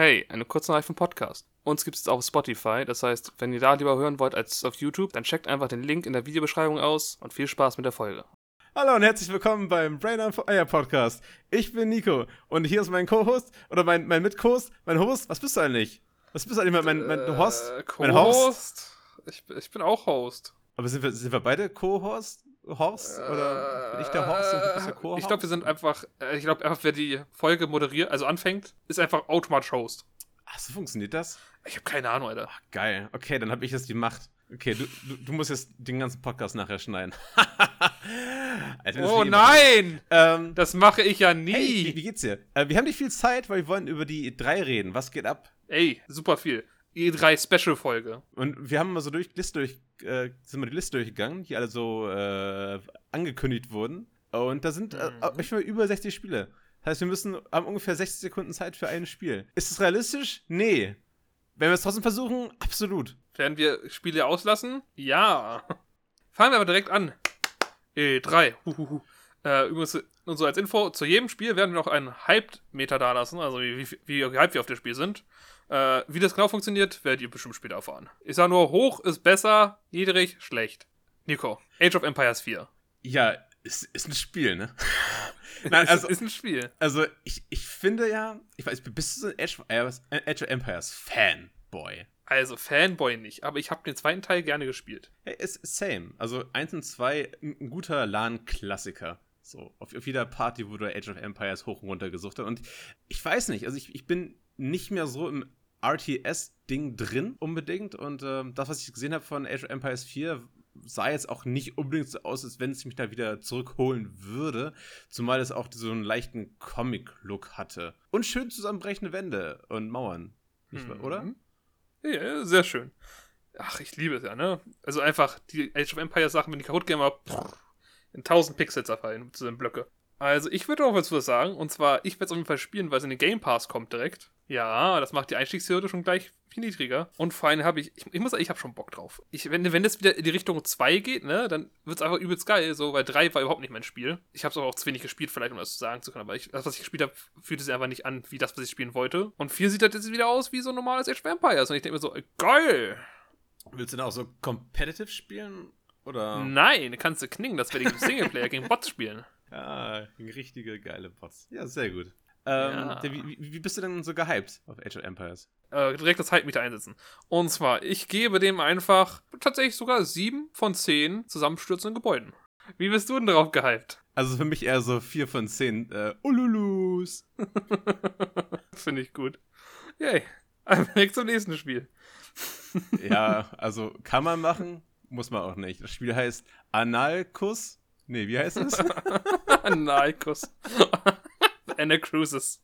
Hey, eine kurze Nachricht vom Podcast. Uns gibt es auf Spotify, das heißt, wenn ihr da lieber hören wollt als auf YouTube, dann checkt einfach den Link in der Videobeschreibung aus und viel Spaß mit der Folge. Hallo und herzlich willkommen beim Brain on Fire Podcast. Ich bin Nico und hier ist mein Co-Host oder mein, mein Mit-Host, mein Host. Was bist du eigentlich? Was bist du eigentlich, mein, mein, mein Host? Äh, Mein Host? Ich, ich bin auch Host. Aber sind wir, sind wir beide Co-Host? Horst? Oder bin ich der Horst und du bist der Co-Host? Ich glaube, wir sind einfach, äh, ich glaube einfach, wer die Folge moderiert, also anfängt, ist einfach automatisch Host. Ach, so funktioniert das? Ich habe keine Ahnung, Alter. Ach, geil. Okay, dann habe ich jetzt die Macht. Okay, du, du, du musst jetzt den ganzen Podcast nachher schneiden. Alter, Oh nein! Ähm, Das mache ich ja nie. hey, wie, wie geht's dir? Äh, wir haben nicht viel Zeit, weil wir wollen über die drei reden. Was geht ab? Ey, super viel. E3 Special Folge. Und wir haben mal so durch Liste durch, äh, sind wir die Liste durchgegangen, die alle so äh, angekündigt wurden. Und da sind äh, Mhm. ich mal über 60 Spiele. Das heißt, wir müssen haben ungefähr 60 Sekunden Zeit für ein Spiel. Ist es realistisch? Nee. Wenn wir es trotzdem versuchen, absolut. Werden wir Spiele auslassen? Ja. Fangen wir aber direkt an. E3. Huhuhu. Äh, übrigens, nur so als Info, zu jedem Spiel werden wir noch einen Hyped-Meter da lassen, also wie, wie, wie gehypt wir auf das Spiel sind. Äh, wie das genau funktioniert, werdet ihr bestimmt später erfahren. Ich sage nur, hoch ist besser, niedrig, schlecht. Nico, Age of Empires 4. Ja, ist, ist ein Spiel, ne? Nein, also, ist ein Spiel. also ich, ich finde ja, ich weiß, bist du so ein Age of, Empires- Age of Empires Fanboy? Also, Fanboy nicht, aber ich habe den zweiten Teil gerne gespielt. Hey, ist same. Also 1 und 2, ein, ein guter LAN-Klassiker. So, auf, auf jeder Party wurde Age of Empires hoch und runter gesucht. Und ich weiß nicht, also ich, ich bin nicht mehr so im RTS-Ding drin unbedingt. Und ähm, das, was ich gesehen habe von Age of Empires 4, sah jetzt auch nicht unbedingt so aus, als wenn es mich da wieder zurückholen würde. Zumal es auch so einen leichten Comic-Look hatte. Und schön zusammenbrechende Wände und Mauern. Nicht wahr, oder? Mhm. Ja, sehr schön. Ach, ich liebe es ja, ne? Also einfach die Age of Empires Sachen, wenn die kaputt gehen, aber in 1000 Pixel zerfallen zu den Blöcke. Also ich würde auch was sagen, und zwar, ich werde es auf jeden Fall spielen, weil es in den Game Pass kommt direkt. Ja, das macht die Einstiegshürde schon gleich viel niedriger. Und vor allem habe ich, ich, ich muss sagen, ich habe schon Bock drauf. Ich, wenn, wenn das wieder in die Richtung 2 geht, ne, dann wird es einfach übelst geil, so, weil 3 war überhaupt nicht mein Spiel. Ich habe es auch zu wenig gespielt, vielleicht, um das sagen zu können, aber ich, das, was ich gespielt habe, fühlte sich einfach nicht an, wie das, was ich spielen wollte. Und 4 sieht halt jetzt wieder aus wie so ein normales Age of Empires. Und ich denke mir so, geil! Willst du denn auch so competitive spielen? Oder? Nein, kannst du knicken, das werde ich im Singleplayer gegen Bots spielen. Ja, richtige geile Bots. Ja, sehr gut. Ähm, Ja. wie, wie bist du denn so gehypt auf Age of Empires? Äh, direkt das Hype-Meter einsetzen. Und zwar, ich gebe dem einfach tatsächlich sogar 7 von 10 zusammenstürzenden Gebäuden. Wie bist du denn darauf gehypt? Also für mich eher so 4 von 10 äh, Ululus. Finde ich gut. Yay. Einfach direkt zum nächsten Spiel. ja, also kann man machen, muss man auch nicht. Das Spiel heißt Analkus. Nee, wie heißt es? Nikos. Anna Cruises.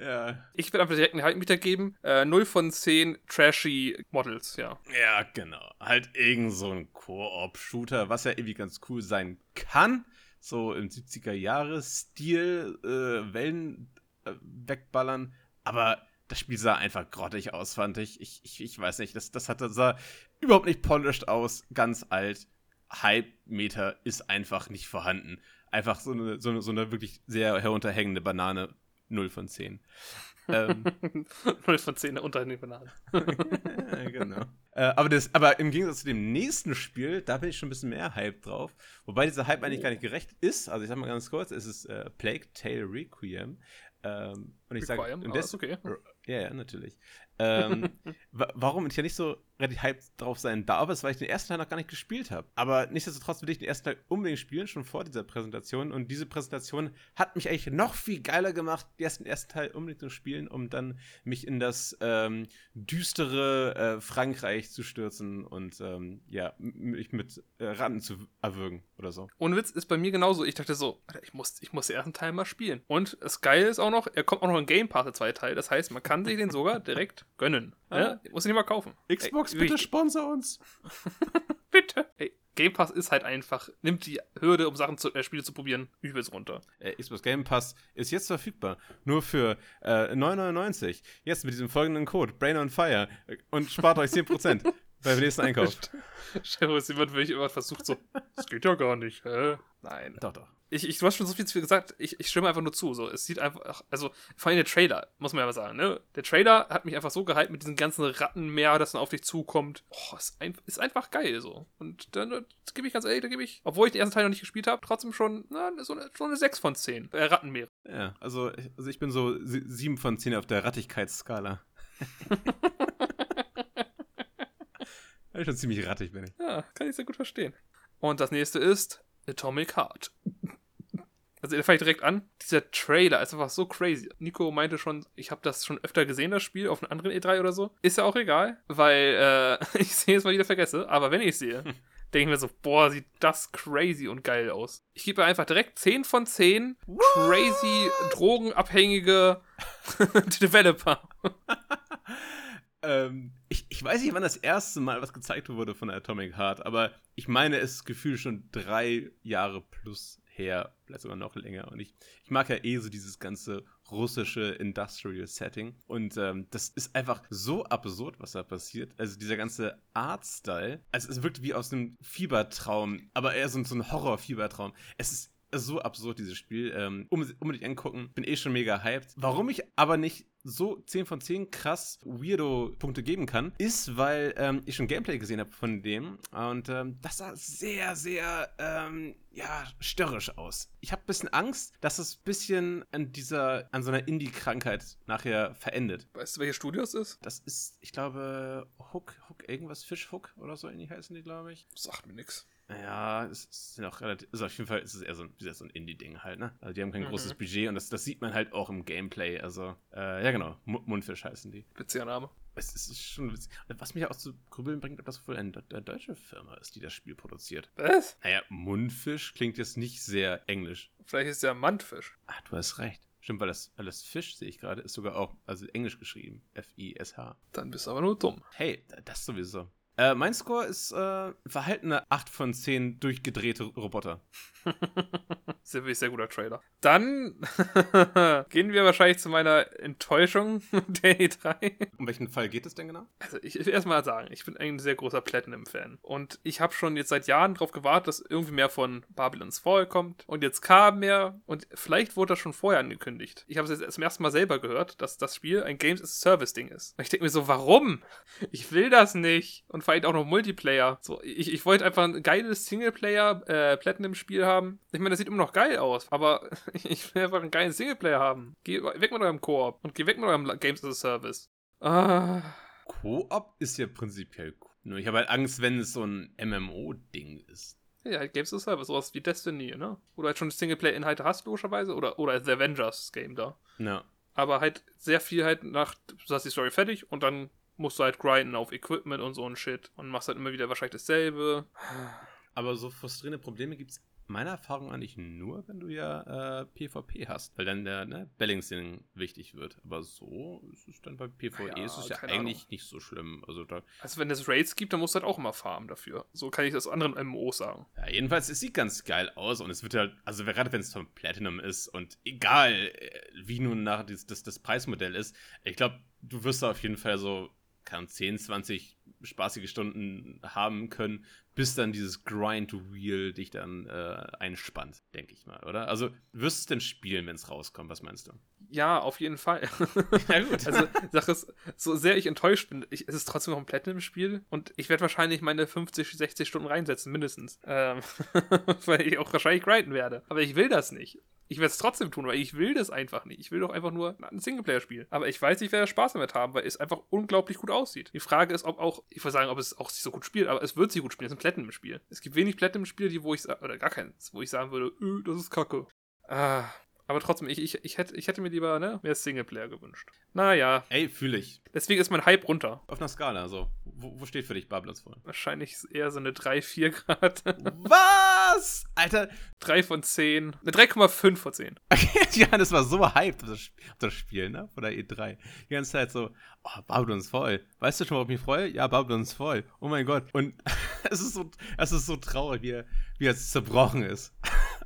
ja. Ich werde einfach direkt einen Hype-Meter geben. Äh, 0 von 10 trashy Models, ja. Ja, genau. Halt irgend so ein Koop-Shooter, was ja irgendwie ganz cool sein kann. So im 70er-Jahre-Stil, äh, Wellen äh, wegballern. Aber das Spiel sah einfach grottig aus, fand ich. Ich, ich, ich weiß nicht, das, das hatte, sah überhaupt nicht polished aus, ganz alt. Hype-Meter ist einfach nicht vorhanden. Einfach so eine, so eine, so eine wirklich sehr herunterhängende Banane. 0 von 10. ähm, 0 von 10 unter den Bananen. genau. Äh, aber, das, aber im Gegensatz zu dem nächsten Spiel, da bin ich schon ein bisschen mehr Hype drauf. Wobei dieser Hype eigentlich gar nicht gerecht ist. Also ich sag mal ganz kurz, es ist äh, Plague Tale Requiem. Ähm, und ich sage, des- ist okay. ja, ja, natürlich. Ähm, wa warum ich ja nicht so relativ hyped drauf sein darf, ist, weil ich den ersten Teil noch gar nicht gespielt habe. Aber nichtsdestotrotz will ich den ersten Teil unbedingt spielen, schon vor dieser Präsentation. Und diese Präsentation hat mich eigentlich noch viel geiler gemacht, den ersten, Teil unbedingt zu spielen, um dann mich in das ähm, düstere äh, Frankreich zu stürzen und ähm, ja, mich mit äh, Ratten zu erwürgen oder so. Ohne Witz ist bei mir genauso. Ich dachte so, ich muss, ich muss den ersten Teil mal spielen. Und das Geile ist auch noch, er kommt auch noch in Game Pass, der zweite Teil. Das heißt, man kann sich den sogar direkt gönnen. Ja? Muss ihn nicht mal kaufen. Xbox, Ey, bitte sponsor uns. bitte. Ey, Game Pass ist halt einfach, nimmt die Hürde, um Sachen zu, äh, Spiele zu probieren, übelst runter. Äh, Xbox Game Pass ist jetzt verfügbar. Nur für äh, 9,99. Jetzt mit diesem folgenden Code, Brain on Fire. äh, Und spart euch 10%. Beim nächsten Einkauf. Stell dir jemand wirklich immer versucht so, das geht ja gar nicht, hä? Nein. Doch, doch. Ich, ich, du hast schon so viel zu viel gesagt, ich, ich stimme einfach nur zu. So. Es sieht einfach, also vor allem der Trailer, muss man ja mal sagen, ne? Der Trailer hat mich einfach so gehypt mit diesem ganzen Rattenmeer, das dann auf dich zukommt. Oh, ist, ein, ist einfach geil so. Und dann das gebe ich ganz ehrlich, da gebe ich, obwohl ich den ersten Teil noch nicht gespielt habe, trotzdem schon, na, so eine, schon eine 6 von 10. Äh, Rattenmeer. Ja, also, also ich bin so 7 von 10 auf der Rattigkeitsskala. ja, schon ziemlich rattig bin ich. Ja, kann ich sehr gut verstehen. Und das nächste ist Atomic Heart. Also, da fange ich direkt an. Dieser Trailer ist einfach so crazy. Nico meinte schon, ich habe das schon öfter gesehen, das Spiel, auf einem anderen E3 oder so. Ist ja auch egal, weil äh, ich sehe es mal wieder vergesse. Aber wenn ich es sehe, denke ich mir so, boah, sieht das crazy und geil aus. Ich gebe einfach direkt 10 von 10 crazy, drogenabhängige Developer. Ähm, ich, ich weiß nicht, wann das erste Mal was gezeigt wurde von Atomic Heart, aber ich meine, es ist gefühlt schon drei Jahre plus her, vielleicht sogar noch länger. Und ich, ich mag ja eh so dieses ganze russische Industrial Setting. Und ähm, das ist einfach so absurd, was da passiert. Also dieser ganze Artstyle, also es wirkt wie aus einem Fiebertraum, aber eher so, so ein Horror-Fiebertraum. Es ist so absurd, dieses Spiel. Ähm, unbedingt angucken. Bin eh schon mega hyped. Warum ich aber nicht so 10 von 10 krass Weirdo-Punkte geben kann, ist, weil ähm, ich schon Gameplay gesehen habe von dem und ähm, das sah sehr, sehr, ähm, ja, störrisch aus. Ich habe ein bisschen Angst, dass es ein bisschen an dieser, an so einer Indie-Krankheit nachher verendet. Weißt du, welche Studio es ist? Das ist, ich glaube, Hook, Hook, irgendwas, Fish Hook oder so ähnlich heißen die, glaube ich. Sagt mir nix. Ja, es sind auch relativ. Also auf jeden Fall ist es eher so, ein, so ein Indie-Ding halt, ne? Also die haben kein mhm. großes Budget und das, das sieht man halt auch im Gameplay. Also, äh, ja genau, M Mundfisch heißen die. Witziger Name. Es ist schon witzig. Was mich auch zu grübeln bringt, ob das wohl eine, eine, deutsche Firma ist, die das Spiel produziert. Was? Naja, Mundfisch klingt jetzt nicht sehr englisch. Vielleicht ist es ja Mundfisch. Ach, du hast recht. Stimmt, weil das, weil das Fisch, sehe ich gerade, ist sogar auch, also englisch geschrieben. F-I-S-H. Dann bist du aber nur dumm. Hey, das sowieso. Äh, mein Score ist äh, verhaltene 8 von 10 durchgedrehte Roboter. sehr, sehr guter Trailer. Dann gehen wir wahrscheinlich zu meiner Enttäuschung der E3. Um welchen Fall geht es denn genau? Also ich will erstmal sagen, ich bin ein sehr großer Platinum-Fan. Und ich habe schon jetzt seit Jahren darauf gewartet, dass irgendwie mehr von Babylon's Fall kommt. Und jetzt kam mehr. Und vielleicht wurde das schon vorher angekündigt. Ich habe es jetzt zum ersten Mal selber gehört, dass das Spiel ein Games as a Service-Ding ist. Und ich denke mir so, warum? Ich will das nicht. Und vor allem auch noch Multiplayer. So, ich, ich wollte einfach ein geiles Singleplayer-Platinum-Spiel äh, haben. Ich meine, das sieht immer noch geil aus, aber ich will einfach einen geilen Singleplayer haben. Geh weg mit eurem Koop und geh weg mit eurem Games as a Service. Ah. Koop ist ja prinzipiell cool. Nur ich habe halt Angst, wenn es so ein MMO-Ding ist. Ja, halt Games as a Service, sowas wie Destiny, ne? Oder halt schon Singleplayer-Inhalte hast, logischerweise. Oder, oder The Avengers-Game da. Ja. Aber halt sehr viel halt nach, du hast die Story fertig und dann musst du halt grinden auf Equipment und so ein Shit und machst halt immer wieder wahrscheinlich dasselbe. Aber so frustrierende Probleme gibt es meiner Erfahrung eigentlich nur, wenn du ja äh, PvP hast, weil dann der ne, Balancing wichtig wird. Aber so ist es dann bei PvE ja, ist es ja eigentlich Ahnung. nicht so schlimm. Also, da, also wenn es Raids gibt, dann musst du halt auch immer farmen dafür. So kann ich das anderen MMOs sagen. Ja, jedenfalls, es sieht ganz geil aus und es wird halt, also gerade wenn es von Platinum ist und egal äh, wie nun nach das, das, das Preismodell ist, ich glaube, du wirst da auf jeden Fall so kann 10, 20 spaßige Stunden haben können, bis dann dieses Grind-Wheel dich dann äh, einspannt, denke ich mal, oder? Also, wirst du es denn spielen, wenn es rauskommt? Was meinst du? Ja, auf jeden Fall. ja, gut. Also, Sache ist, so sehr ich enttäuscht bin, ich, es ist trotzdem noch ein Platinum-Spiel und ich werde wahrscheinlich meine 50, 60 Stunden reinsetzen, mindestens. Ähm, weil ich auch wahrscheinlich grinden werde. Aber ich will das nicht. Ich werde es trotzdem tun, weil ich will das einfach nicht. Ich will doch einfach nur ein Singleplayer-Spiel. Aber ich weiß, ich werde Spaß damit haben, weil es einfach unglaublich gut aussieht. Die Frage ist, ob auch, ich würde sagen, ob es auch sich so gut spielt, aber es wird sich gut spielen. Es Platinum-Spiel. Es gibt wenig Platinum-Spiele, die, wo ich, oder gar keins, wo ich sagen würde, öh, das ist kacke. Ah, aber trotzdem, ich, ich, ich, hätte, ich hätte mir lieber ne, mehr Singleplayer gewünscht. Naja. Ey, fühle ich. Deswegen ist mein Hype runter. Auf einer Skala, so. Wo, wo steht für dich Babylons Fall? Wahrscheinlich eher so eine 3, 4 Grad. Was? Alter. 3 von 10. Eine 3,5 von 10. Okay, ja, das war so hyped, das, das Spiel, ne? Von der E3. Die ganze Zeit so, oh, Babylons voll. Weißt du schon, worauf ich mich freue? Ja, Babylons voll. Oh mein Gott. Und es ist so, es ist so traurig, wie er, wie er zerbrochen ist.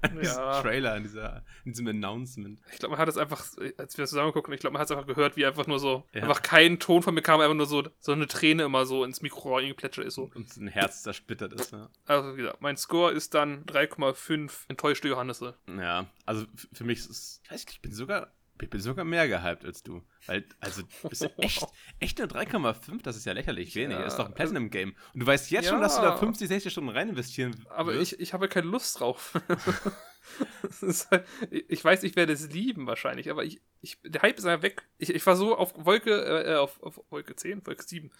An diesem Trailer, an, dieser, in diesem Announcement. Ich glaube, man hat es einfach, als wir das zusammen gucken, ich glaube, man hat es einfach gehört, wie einfach nur so, ja. einfach kein Ton von mir kam, einfach nur so, so eine Träne immer so ins Mikro reingeplätschert ist. So. Und ein Herz zersplittert ist, ja. Also, wie gesagt, mein Score ist dann 3,5 enttäuschte Johannese. Ja, also für mich ist es, ich weiß nicht, ich bin sogar ich bin sogar mehr gehypt als du. Weil, also, bist du echt, echt nur 3,5? Das ist ja lächerlich wenig. Ja, das ist doch ein Platinum-Game. Und du weißt jetzt ja, schon, dass du da 50, 60 Stunden rein investieren Aber ich, ich habe keine Lust drauf. halt, ich weiß, ich werde es lieben wahrscheinlich, aber ich, ich, der Hype ist einfach weg. Ich, ich war so auf Wolke, äh, auf, auf Wolke 10, Wolke 7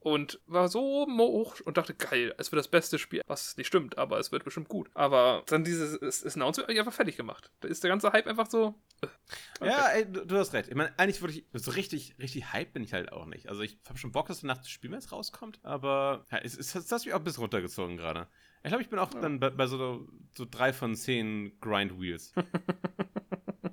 und war so hoch und dachte, geil, es wird das beste Spiel, was nicht stimmt, aber es wird bestimmt gut. Aber dann dieses Announcement einfach fertig gemacht. Da ist der ganze Hype einfach so. Äh, okay. Ja, ey, du, du, hast recht. Ich meine, eigentlich würde ich, so richtig, richtig hype bin ich halt auch nicht. Also ich habe schon Bock, dass danach das Spiel jetzt rauskommt, aber ja, es, es, es hat mich auch ein bisschen runtergezogen gerade. Ich glaube, ich bin auch ja. dann bei, bei, so, so drei von zehn Grind Wheels.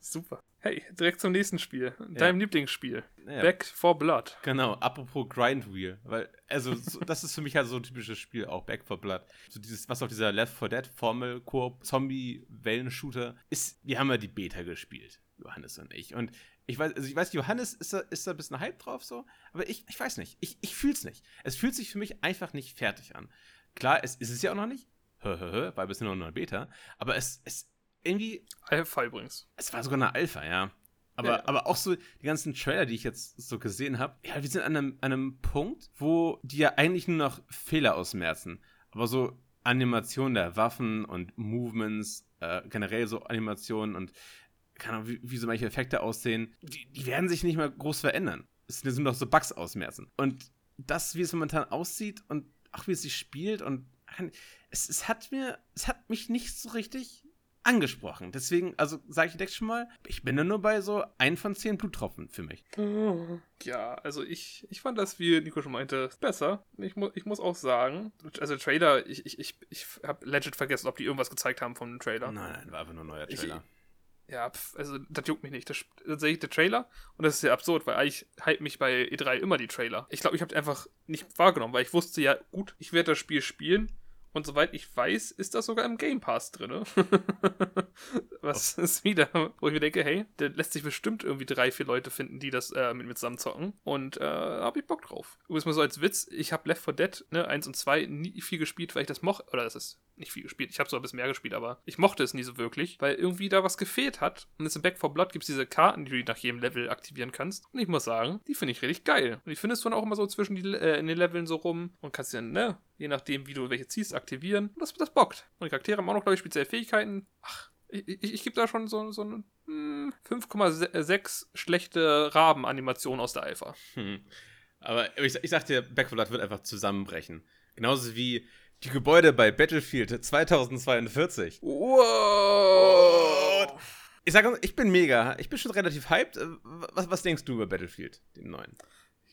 Super. Hey, direkt zum nächsten Spiel. Deinem ja. Lieblingsspiel. Ja. Back for Blood. Genau, apropos Grind Wheel. Weil, also, so, das ist für mich halt so ein typisches Spiel, auch Back for Blood. So dieses, was auf dieser Left 4 Dead Formel, Koop, Zombie-Wellenshooter ist. Wir haben ja die Beta gespielt, Johannes und ich. Und ich weiß, also ich weiß, Johannes ist da, ist da ein bisschen Hype drauf so, aber ich, ich weiß nicht. Ich, ich fühl's nicht. Es fühlt sich für mich einfach nicht fertig an. Klar, es ist es ja auch noch nicht. Hö, hö, hö, weil bisher noch eine Beta. Aber es, es irgendwie. Alpha übrigens. Es war sogar eine Alpha, ja. Aber, ja. aber auch so die ganzen Trailer, die ich jetzt so gesehen habe, ja, wir sind an einem, an einem Punkt, wo die ja eigentlich nur noch Fehler ausmerzen. Aber so Animationen der Waffen und Movements, äh, generell so Animationen und keine Ahnung, wie, wie so manche Effekte aussehen, die, die werden sich nicht mal groß verändern. Es sind noch so Bugs ausmerzen. Und das, wie es momentan aussieht und auch wie es sich spielt und es, es hat mir, es hat mich nicht so richtig angesprochen. Deswegen, also sage ich direkt schon mal, ich bin da nur bei so ein von zehn Bluttropfen für mich. Ja, also ich, ich fand das, wie Nico schon meinte, besser. Ich, mu ich muss auch sagen, also Trailer, ich, ich, ich, ich habe legit vergessen, ob die irgendwas gezeigt haben vom Trailer. Nein, nein, war einfach nur ein neuer Trailer. Ich, ja, pf, also das juckt mich nicht. Das, das sehe ich der Trailer und das ist ja absurd, weil eigentlich hype mich bei E3 immer die Trailer. Ich glaube, ich habe einfach nicht wahrgenommen, weil ich wusste ja, gut, ich werde das Spiel spielen und soweit ich weiß, ist das sogar im Game Pass drin. Was oh. ist wieder, wo ich mir denke, hey, der lässt sich bestimmt irgendwie drei, vier Leute finden, die das äh, mit mir zusammen zocken. Und äh, habe ich Bock drauf. Übrigens mal so als Witz, ich habe Left 4 Dead, ne, 1 und 2 nie viel gespielt, weil ich das mochte. Oder das ist nicht viel gespielt. Ich habe so ein bisschen mehr gespielt, aber ich mochte es nie so wirklich, weil irgendwie da was gefehlt hat. Und jetzt in Back 4 Blood gibt es diese Karten, die du nach jedem Level aktivieren kannst. Und ich muss sagen, die finde ich richtig geil. Und die findest du dann auch immer so zwischen die, äh, in den Leveln so rum und kannst dann, ne, je nachdem, wie du welche ziehst, aktivieren. Und das, das bockt. Und die Charaktere haben auch noch, glaube ich, spezielle Fähigkeiten. Ach, ich, ich, ich gebe da schon so, so eine hm, 5,6 schlechte Raben-Animation aus der Alpha. Hm. Aber ich, ich sag dir, Back 4 Blood wird einfach zusammenbrechen. Genauso wie die Gebäude bei Battlefield 2042. Wow! Ich sage, ich bin mega. Ich bin schon relativ hyped. Was, was denkst du über Battlefield, den neuen?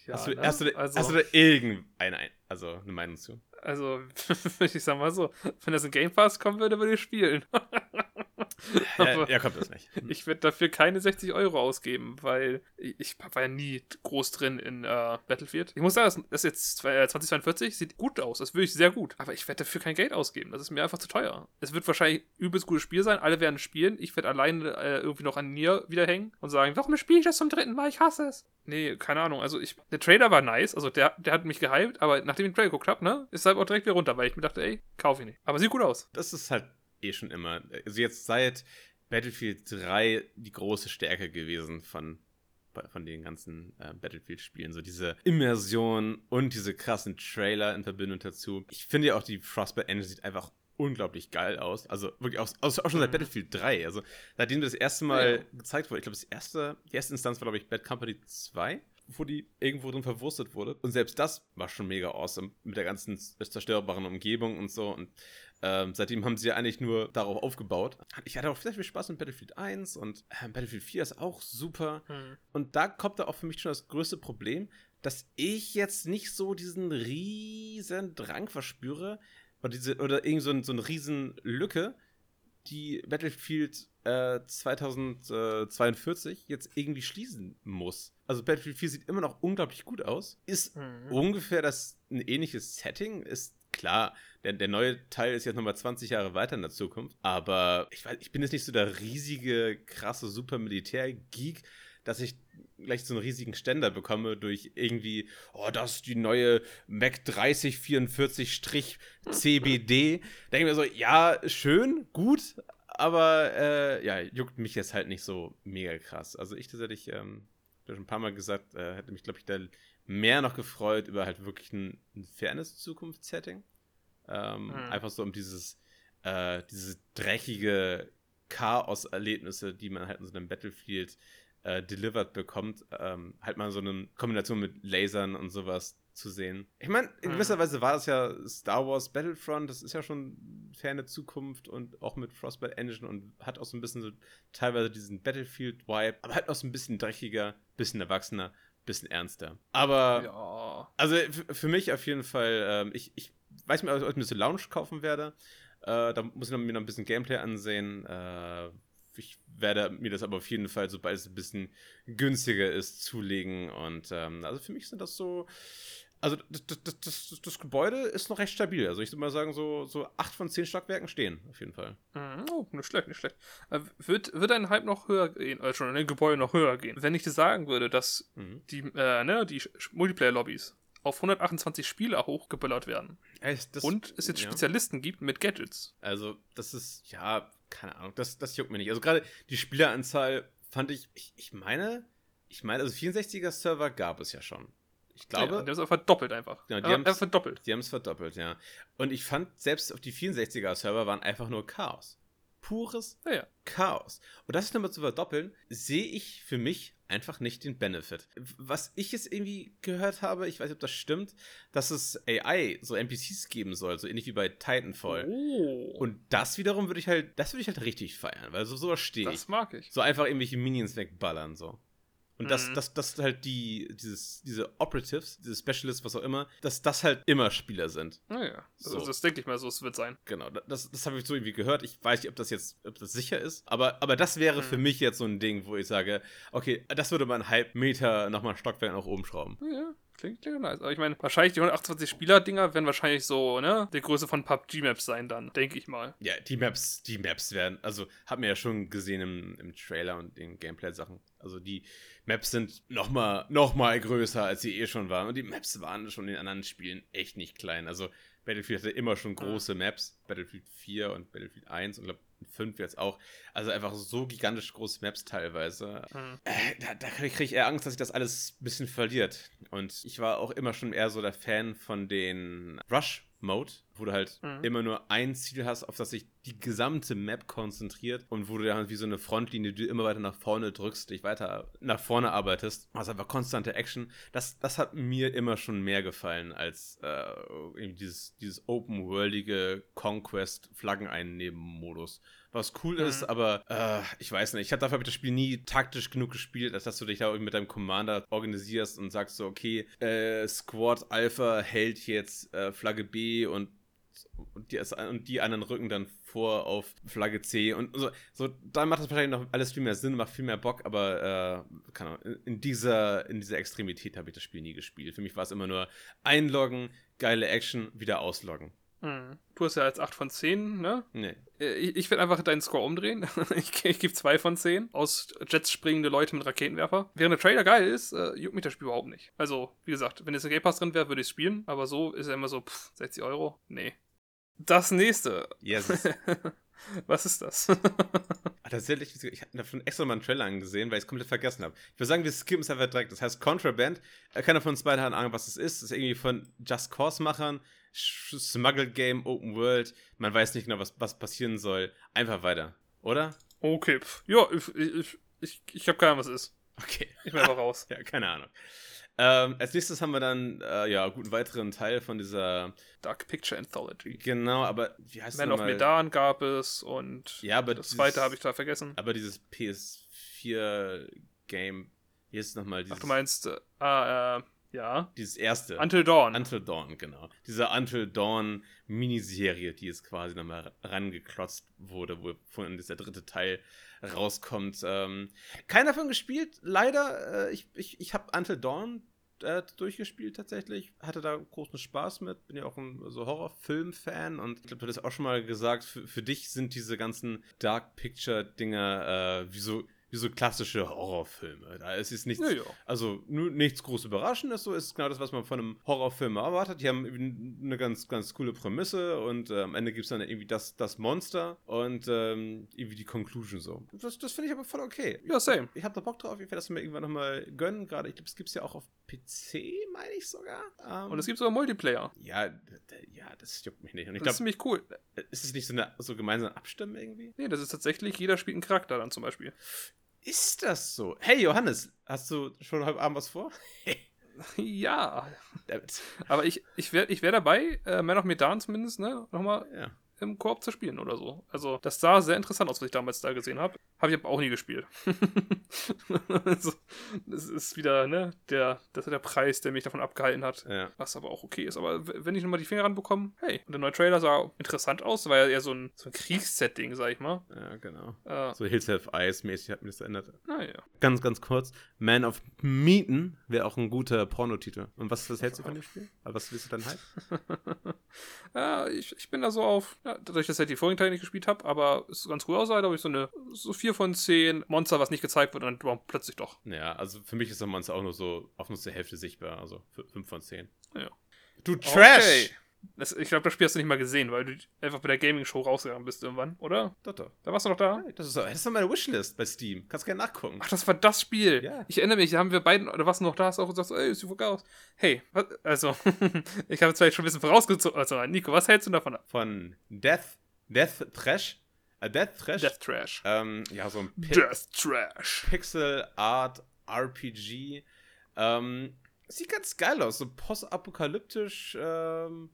Ja, hast, du, ne? hast, du, also, hast du da irgendeine also eine Meinung zu? Also, ich sag mal so, wenn das in Game Pass kommen würde, würde ich spielen. ja, ja, kommt das nicht. Ich werde dafür keine 60 Euro ausgeben, weil ich war ja nie groß drin in äh, Battlefield. Ich muss sagen, das, ist jetzt 2042, sieht gut aus, das würde ich sehr gut. Aber ich werde dafür kein Geld ausgeben, das ist mir einfach zu teuer. Es wird wahrscheinlich übelst gutes Spiel sein, alle werden spielen. Ich werde alleine äh, irgendwie noch an Nier wieder hängen und sagen, warum spiele ich das zum dritten Mal? Ich hasse es. Nee, keine Ahnung. Also ich, der Trailer war nice, also der, der hat mich gehypt, aber nachdem ich den Trailer geguckt habe, ne, ist halt auch direkt wieder runter, weil ich mir dachte, ey, kauf ich nicht. Aber sieht gut aus. Das ist halt eh schon immer. Also jetzt seit Battlefield 3 die große Stärke gewesen von, von den ganzen äh, Battlefield-Spielen. So diese Immersion und diese krassen Trailer in Verbindung dazu. Ich finde ja auch, die Frostbite Engine sieht einfach unglaublich geil aus. Also wirklich auch, auch schon seit mhm. Battlefield 3. Also seitdem das erste Mal ja. gezeigt wurde, ich glaube, das erste, die erste Instanz war, glaube ich, Bad Company 2 wo die irgendwo drin verwurstet wurde. Und selbst das war schon mega awesome mit der ganzen zerstörbaren Umgebung und so. Und ähm, seitdem haben sie ja eigentlich nur darauf aufgebaut. Ich hatte auch sehr viel Spaß mit Battlefield 1 und äh, Battlefield 4 ist auch super. Hm. Und da kommt da auch für mich schon das größte Problem, dass ich jetzt nicht so diesen riesen Drang verspüre oder, diese, oder irgend so, ein, so eine riesen Lücke, die Battlefield äh, 2042 jetzt irgendwie schließen muss. Also Battlefield 4 sieht immer noch unglaublich gut aus, ist mhm. ungefähr das ein ähnliches Setting, ist klar, der, der neue Teil ist jetzt nochmal 20 Jahre weiter in der Zukunft, aber ich weiß, ich bin jetzt nicht so der riesige, krasse Super-Militär-Geek, dass ich gleich so einen riesigen Ständer bekomme durch irgendwie, oh, das ist die neue Mac 3044-CBD. Denke ich mir so, ja, schön, gut, aber äh, ja, juckt mich jetzt halt nicht so mega krass. Also ich tatsächlich, ähm, habe schon ein paar Mal gesagt, äh, hätte mich, glaube ich, da mehr noch gefreut über halt wirklich ein, ein fairness Zukunftssetting. Ähm, mhm. Einfach so um dieses, äh, diese dreckige Chaos-Erlebnisse, die man halt in so einem Battlefield äh, delivered bekommt, ähm, halt mal so eine Kombination mit Lasern und sowas zu sehen. Ich meine, in gewisser mhm. Weise war es ja Star Wars Battlefront, das ist ja schon ferne Zukunft und auch mit Frostbite Engine und hat auch so ein bisschen so teilweise diesen Battlefield-Vibe, aber halt auch so ein bisschen dreckiger, bisschen erwachsener, bisschen ernster. Aber, ja. also für mich auf jeden Fall, ähm, ich, ich weiß nicht, ob ich mir so Lounge kaufen werde. Äh, da muss ich mir noch ein bisschen Gameplay ansehen. Äh, ich werde mir das aber auf jeden Fall, sobald es ein bisschen günstiger ist, zulegen. Und ähm, also für mich sind das so. Also das, das, das, das, Gebäude ist noch recht stabil. Also ich würde mal sagen, so, so acht von zehn Stockwerken stehen, auf jeden Fall. Mhm. Oh, nicht schlecht, nicht schlecht. Äh, wird, wird ein Hype noch höher gehen, äh, schon ein Gebäude noch höher gehen? Wenn ich dir sagen würde, dass mhm. die, äh, ne, die Multiplayer-Lobbys auf 128 Spieler hochgeböllert werden. Echt, und es jetzt ja. Spezialisten gibt mit Gadgets. Also, das ist, ja, keine Ahnung, das, das juckt mir nicht. Also gerade die Spieleranzahl fand ich, ich, ich meine, ich meine, also 64er-Server gab es ja schon. Ich glaube. Ja, die haben es verdoppelt einfach. Genau, die haben es verdoppelt. Die haben es verdoppelt, ja. Und ich fand, selbst auf die 64er-Server waren einfach nur Chaos. Pures ja, ja. Chaos. Und das nochmal zu verdoppeln, sehe ich für mich einfach nicht den Benefit. Was ich jetzt irgendwie gehört habe, ich weiß nicht, ob das stimmt, dass es AI, so NPCs geben soll, so ähnlich wie bei Titanfall. Oh. Und das wiederum würde ich halt, das würde ich halt richtig feiern, weil so sowas steht. Das mag ich. So einfach irgendwelche Minions wegballern, so. Und dass, mhm. dass, dass halt die, dieses, diese Operatives, diese Specialists, was auch immer, dass das halt immer Spieler sind. Naja, so. also das denke ich mal, so es wird sein. Genau, das, das habe ich so irgendwie gehört. Ich weiß nicht, ob das jetzt, ob das sicher ist, aber, aber das wäre mhm. für mich jetzt so ein Ding, wo ich sage, okay, das würde man einen halb Meter nochmal Stockwerk nach oben schrauben. Ja, Klingt, klingt nice. Aber ich meine, wahrscheinlich die 128 Spieler-Dinger werden wahrscheinlich so, ne, der Größe von PUBG-Maps sein dann, denke ich mal. Ja, die Maps, die Maps werden, also, haben wir ja schon gesehen im, im Trailer und den Gameplay-Sachen. Also die Maps sind noch mal, noch mal größer, als sie eh schon waren. Und die Maps waren schon in anderen Spielen echt nicht klein. Also Battlefield hatte immer schon große Maps. Battlefield 4 und Battlefield 1 und glaube 5 jetzt auch. Also einfach so gigantisch große Maps teilweise. Mhm. Äh, da, da kriege ich eher Angst, dass sich das alles ein bisschen verliert. Und ich war auch immer schon eher so der Fan von den Rush Mode, wo du halt mhm. immer nur ein Ziel hast, auf das sich die gesamte Map konzentriert und wo du dann wie so eine Frontlinie, die du immer weiter nach vorne drückst, dich weiter nach vorne arbeitest. Also einfach konstante Action. Das, das hat mir immer schon mehr gefallen als äh, dieses, dieses open-worldige Conquest-Flaggen-Einnehmen-Modus was cool mhm. ist, aber äh, ich weiß nicht. Ich habe dafür hab ich das Spiel nie taktisch genug gespielt, als dass du dich da mit deinem Commander organisierst und sagst so, okay, äh, Squad Alpha hält jetzt äh, Flagge B und und die, und die anderen rücken dann vor auf Flagge C und so, so dann macht das wahrscheinlich noch alles viel mehr Sinn, macht viel mehr Bock, aber äh, keine Ahnung, in dieser, in dieser Extremität habe ich das Spiel nie gespielt. Für mich war es immer nur einloggen, geile Action, wieder ausloggen. Mhm. Du hast ja als 8 von 10, ne? Nee. Äh, ich, ich werde einfach deinen Score umdrehen. ich, ich gebe 2 von 10 aus Jets springende Leute mit Raketenwerfer. Während der Trailer geil ist, äh, juckt mich das Spiel überhaupt nicht. Also, wie gesagt, wenn jetzt ein Game Pass drin wäre, würde ich es spielen. Aber so ist er immer so, pff, 60 Euro. Nee. Das nächste. Yes. Was ist das? Tatsächlich, ich habe davon extra mal einen Trailer angesehen, weil ich es komplett vergessen habe. Ich würde sagen, wir skippen es einfach direkt. Das heißt Contraband. Keiner von uns beiden hat Ahnung, was es ist. Das ist irgendwie von Just Cause-Machern. Smuggle Game, Open World. Man weiß nicht genau, was, was passieren soll. Einfach weiter, oder? Okay. Ja, ich, ich, ich, ich habe keine Ahnung, was es ist. Okay. Ich bin einfach raus. ja, keine Ahnung. Ähm, als nächstes haben wir dann, äh, ja, gut, einen weiteren Teil von dieser Dark Picture Anthology. Genau, aber wie heißt Man of Medan gab es und ja, aber das dieses, zweite habe ich da vergessen. Aber dieses PS4-Game, hier ist nochmal dieses. Ach, du meinst, äh, ah, äh, ja. Dieses erste. Until Dawn. Until Dawn, genau. Diese Until Dawn Miniserie, die jetzt quasi nochmal rangeklotzt wurde, wo von dieser dritte Teil rauskommt. Ähm, keiner davon gespielt, leider. Äh, ich ich, ich habe Until Dawn äh, durchgespielt tatsächlich. Hatte da großen Spaß mit. Bin ja auch ein so Horrorfilm-Fan und ich glaube, du hast auch schon mal gesagt, für, für dich sind diese ganzen Dark Picture-Dinger äh, wie so wie so klassische Horrorfilme. Da ist es nichts, Ja, ja. also nichts groß Überraschendes, so ist genau das, was man von einem Horrorfilm erwartet. Die haben eine ganz, ganz coole Prämisse und äh, am Ende gibt es dann irgendwie das, das Monster und ähm, irgendwie die Conclusion so. Das, das finde ich aber voll okay. Ja, same. Ich habe da Bock drauf, ich werde das mir irgendwann nochmal gönnen. Gerade, ich glaube, es gibt es ja auch auf PC, meine ich sogar. Ähm, Und es gibt sogar Multiplayer. ja, ja, das juckt mich nicht. Und ich Das ist glaube, ziemlich cool. ist es nicht so, eine, so gemeinsam abstimmen irgendwie? Nee, das ist tatsächlich, jeder spielt einen Charakter dann zum Beispiel. Ist das so? Hey Johannes, hast du schon heute Abend was vor? ja, aber ich, ich wäre ich wär dabei, äh, Man of Medan zumindest, ne, nochmal Ja. Im Koop zu spielen oder so. Also, das sah sehr interessant aus, was ich damals da gesehen habe. Habe ich aber auch nie gespielt. also, das ist wieder, ne, der, das ist der Preis, der mich davon abgehalten hat. Ja. Was aber auch okay ist. Aber wenn ich nochmal die Finger ranbekomme, hey. Und der neue Trailer sah interessant aus. War ja eher so ein, so ein Kriegssetting, sag ich mal. Ja, genau. Äh, So Hills Have Eyes mäßig hat mir das erinnert. naja. Ganz, ganz kurz. Man of Meeten wäre auch ein guter Pornotitel. Und was, was hältst du von dem Spiel? Was willst du dann halt? Ja, ich, ich bin da so auf, dadurch, dass ich die vorigen Teile nicht gespielt habe, aber es ganz cool aussah, da habe ich so eine so 4 von 10 Monster, was nicht gezeigt wird, und dann plötzlich doch. Ja, also für mich ist der Monster auch nur so auf nur zur Hälfte sichtbar. Also 5 von 10. Ja. Du Trash! Okay. Das, ich glaube, das Spiel hast du nicht mal gesehen, weil du einfach bei der Gaming-Show rausgegangen bist irgendwann, oder? Doch, doch. Da warst du noch da? Hey, Das ist, doch- das ist meine Wishlist bei Steam. Kannst gerne nachgucken. Ach, das war das Spiel. Ja. Ich erinnere mich, da haben wir beiden, oder was noch da, hast du auch gesagt, so, ey, sieht geil aus. Hey, was, also, ich habe vielleicht schon ein bisschen vorausgezogen. Also, Nico, was hältst du davon ab? Von Death, Death Trash. Äh, Death Trash. Death Trash. Ähm, ja, so ein Pi Death Trash. Pixel Art RPG. Ähm, sieht ganz geil aus. So postapokalyptisch. Ähm,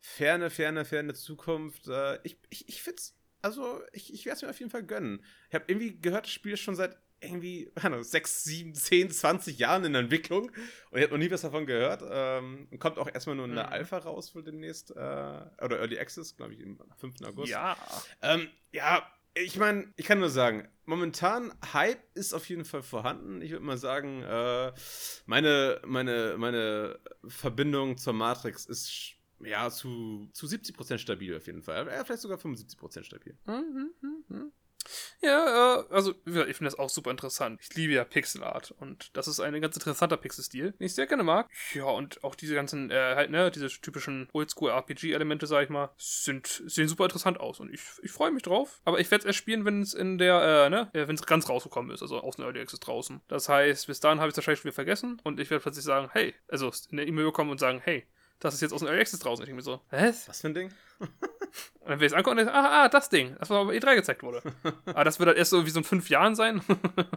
ferne, ferne, ferne Zukunft. Äh, ich ich, ich find's. Also, ich, ich werde es mir auf jeden Fall gönnen. Ich habe irgendwie gehört, das Spiel ist schon seit irgendwie, keine Ahnung, 6, 7, 10, 20 Jahren in Entwicklung. Und ich habe noch nie was davon gehört. Ähm, kommt auch erstmal nur in der Mhm. Alpha raus wohl demnächst. Äh, oder Early Access, glaube ich, am 5. August. Ja. Ähm, ja, ich meine, ich kann nur sagen, momentan Hype ist auf jeden Fall vorhanden. Ich würde mal sagen, äh, meine, meine, meine Verbindung zur Matrix ist ja zu, zu 70% stabil auf jeden Fall. Ja, vielleicht sogar 75% stabil. Mhm, mhm, mhm. Ja, äh, also ich finde das auch super interessant. Ich liebe ja Pixel Art und das ist ein ganz interessanter Pixel-Stil, den ich sehr gerne mag. Ja, und auch diese ganzen, äh, halt, ne, diese typischen Oldschool-RPG-Elemente, sag ich mal, sind, sehen super interessant aus und ich, ich freue mich drauf. Aber ich werde es erst spielen, wenn es in der, äh, ne, wenn es ganz rausgekommen ist, also aus dem Early Access draußen. Das heißt, bis dahin habe ich es wahrscheinlich schon wieder vergessen und ich werde plötzlich sagen, hey, also in der E-Mail bekommen und sagen, hey, das ist jetzt aus dem Early Access draußen. Ich denke mir so, was? Was für ein Ding? Und dann will ich es angucken und dann, ah, ah, das Ding, das war bei E3 gezeigt wurde. aber das wird halt erst so wie so in fünf Jahren sein.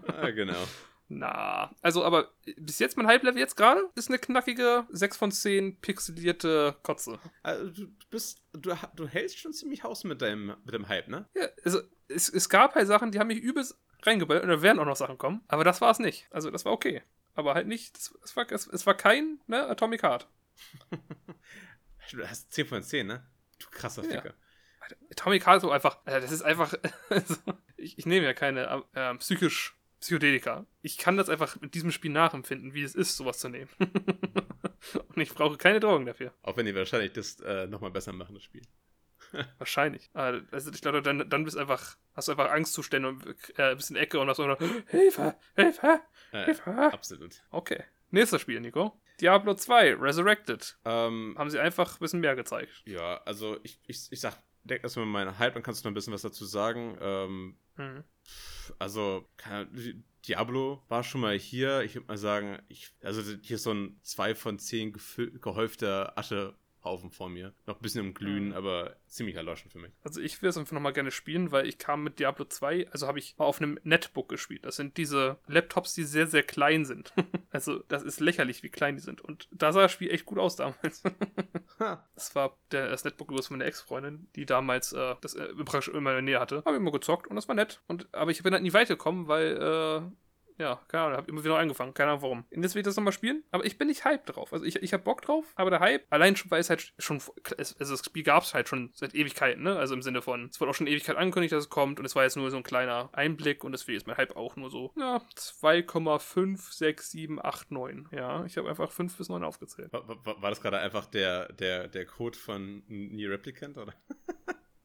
Ah, genau. Na, also, aber bis jetzt mein Hype-Level jetzt gerade ist eine knackige 6 von 10 pixelierte Kotze. Also, du bist, du, du hältst schon ziemlich Haus mit deinem, mit dem Hype, ne? Ja, also, es, es gab halt Sachen, die haben mich übelst reingeballert und da werden auch noch Sachen kommen. Aber das war es nicht. Also, das war okay. Aber halt nicht, es, war, es, es war kein ne, Atomic Heart. Du hast 10 von 10, ne? Du krasser Ja. Ficker. Atomic Heart ist so einfach, Alter, das ist einfach, also, ich, ich nehme ja keine äh, psychisch Psychedelika. Ich kann das einfach mit diesem Spiel nachempfinden, wie es ist, sowas zu nehmen. Und ich brauche keine Drogen dafür. Auch wenn die wahrscheinlich das äh, nochmal besser machen, das Spiel. Wahrscheinlich. Äh, Also ich glaube, dann, dann bist einfach, hast du einfach Angstzustände und äh, bist in der Ecke und hast so Hilfe, Hilfe, Äh, Hilfe. absolut. Okay. Nächstes Spiel, Nico. Diablo 2, Resurrected. Ähm, Haben sie einfach ein bisschen mehr gezeigt. Ja, also ich, ich, ich sag, denk erstmal meine Hype, dann kannst du noch ein bisschen was dazu sagen. Ähm, Mhm. also, Ahnung, Diablo war schon mal hier. Ich würde mal sagen, ich, also hier ist so ein 2 von 10 gefü- gehäufter Aschehaufen vor mir. Noch ein bisschen im Glühen, Mhm. aber ziemlich erloschen für mich. Also ich will es einfach nochmal gerne spielen, weil ich kam mit Diablo 2, also habe ich mal auf einem Netbook gespielt. Das sind diese Laptops, die sehr, sehr klein sind. also das ist lächerlich, wie klein die sind. Und da sah das Spiel echt gut aus damals. Das war der, das Netbook von meiner Ex-Freundin, die damals äh, das äh, praktisch immer in der Nähe hatte. Habe ich immer gezockt und das war nett. Und, aber ich bin halt nie weitergekommen, weil, äh, Ja, keine Ahnung, hab immer wieder angefangen, keine Ahnung warum. Und jetzt will ich das nochmal spielen, aber ich bin nicht hyped drauf. Also ich, ich hab Bock drauf, aber der Hype, allein schon, weil es halt schon, also das Spiel gab es halt schon seit Ewigkeiten, ne? Also im Sinne von, es wurde auch schon Ewigkeit angekündigt, dass es kommt und es war jetzt nur so ein kleiner Einblick und deswegen ist mein Hype auch nur so, ja, 2,56789. Ja, ich habe einfach 5 bis 9 aufgezählt. War, war, war das gerade einfach der, der, der Code von Nier Replicant, oder?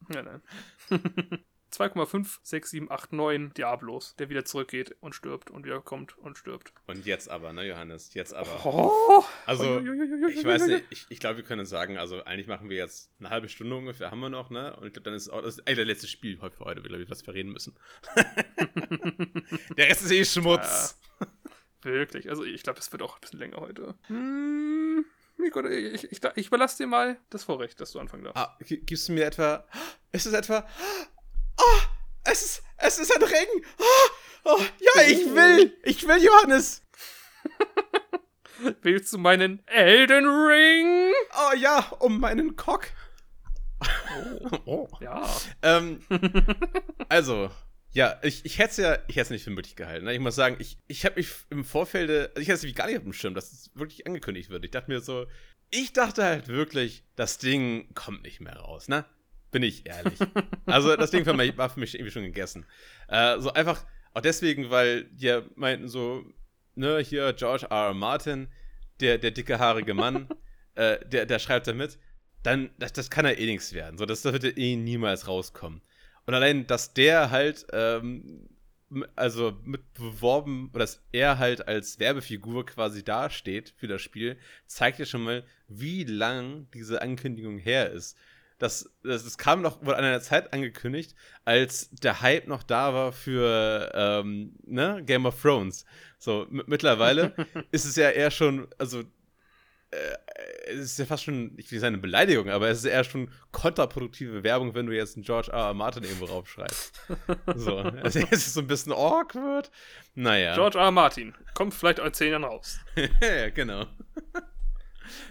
Ja, nein. 2,56789 Diablos, der wieder zurückgeht und stirbt und wieder kommt und stirbt. Und jetzt aber, ne, Johannes? Jetzt aber. Oh. Also, ich weiß nicht, ich, ich glaube, wir können sagen, also eigentlich machen wir jetzt eine halbe Stunde ungefähr, haben wir noch, ne? Und ich glaube, dann ist auch das, ey, der letzte Spiel für heute, glaube ich, was wir reden müssen. der Rest ist eh Schmutz. Ja, wirklich, also ich glaube, es wird auch ein bisschen länger heute. Hm. Nico, ich, ich, ich überlasse dir mal das Vorrecht, dass du anfangen darfst. Ah, gibst du mir etwa. Ist es etwa. Oh, es ist, es ist ein Ring. Oh, oh, ja, ich will. Ich will, Johannes. Willst du meinen Elden Ring? Oh ja, um meinen Cock. Oh, oh. ja. Ähm, also, ja, ich, ich hätte es ja, ich hätte es nicht für möglich gehalten. Ne? Ich muss sagen, ich, ich habe mich im Vorfeld, also ich hatte es gar nicht auf dem Schirm, dass es wirklich angekündigt wird. Ich dachte mir so, ich dachte halt wirklich, das Ding kommt nicht mehr raus, ne? Bin ich ehrlich. also das Ding für mich, war für mich irgendwie schon gegessen. Äh, so einfach, auch deswegen, weil die meinten so, ne, hier George R. R. Martin, der, der dicke, haarige Mann, äh, der, der schreibt da mit, dann, das, das kann ja eh nichts werden. So, das, das wird ja eh niemals rauskommen. Und allein, dass der halt, ähm, also mit beworben, oder dass er halt als Werbefigur quasi dasteht für das Spiel, zeigt ja schon mal, wie lang diese Ankündigung her ist. Das, das, das kam noch, wurde an einer Zeit angekündigt, als der Hype noch da war für ähm, ne, Game of Thrones. So, mittlerweile ist es ja eher schon, also äh, es ist ja fast schon, ich will nicht sagen eine Beleidigung, aber es ist eher schon kontraproduktive Werbung, wenn du jetzt einen George R. R. Martin irgendwo raufschreibst. so, also es ist so ein bisschen awkward. Naja. George R. R. Martin, kommt vielleicht als zehn Jahren raus. ja, genau.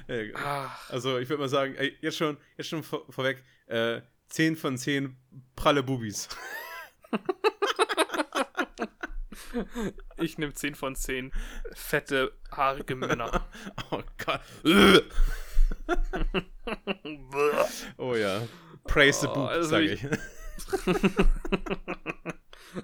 also ich würde mal sagen, jetzt schon, jetzt schon vor, vorweg, äh, 10 von 10 pralle Bubis. Ich nehme 10 von 10 fette, haarige Männer. Oh Gott. oh ja. Praise the boob, also sage ich.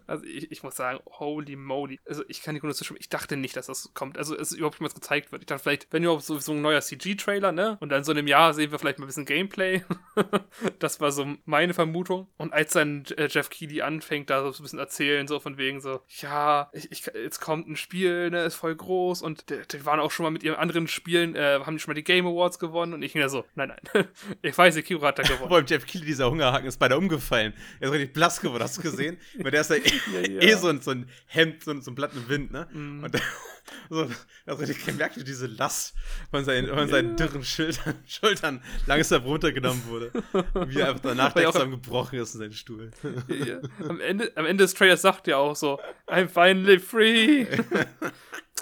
Also ich, ich muss sagen, holy moly. Also ich kann die Kunde zustimmen. Ich dachte nicht, dass das kommt. Also es überhaupt niemals gezeigt wird. Ich dachte vielleicht, wenn überhaupt so, so ein neuer CG-Trailer, ne? Und dann so in einem Jahr sehen wir vielleicht mal ein bisschen Gameplay. das war so meine Vermutung. Und als dann äh, Jeff Keighley anfängt, da so ein bisschen erzählen, so von wegen so, ja, ich, ich, jetzt kommt ein Spiel, ne, ist voll groß und die, die waren auch schon mal mit ihren anderen Spielen, äh, haben die schon mal die Game Awards gewonnen und ich mir so, nein, nein, ich weiß, Sekiro hat da gewonnen. Vor allem Jeff Keighley, dieser Hungerhaken, ist beinahe umgefallen. Er ist richtig blass geworden, hast du gesehen? Weil der ist ja, ja, ja. eh so ein, so ein Hemd, so ein, so ein Blatt im Wind, ne? Mm. Und so, also ich gemerkt, wie diese Last von seinen, von seinen dürren Schultern, Schultern langsam runtergenommen wurde. Wie er einfach danach der gebrochen ist in seinen Stuhl. Ja. Am, Ende, am Ende des Trailers sagt er auch so, I'm finally free.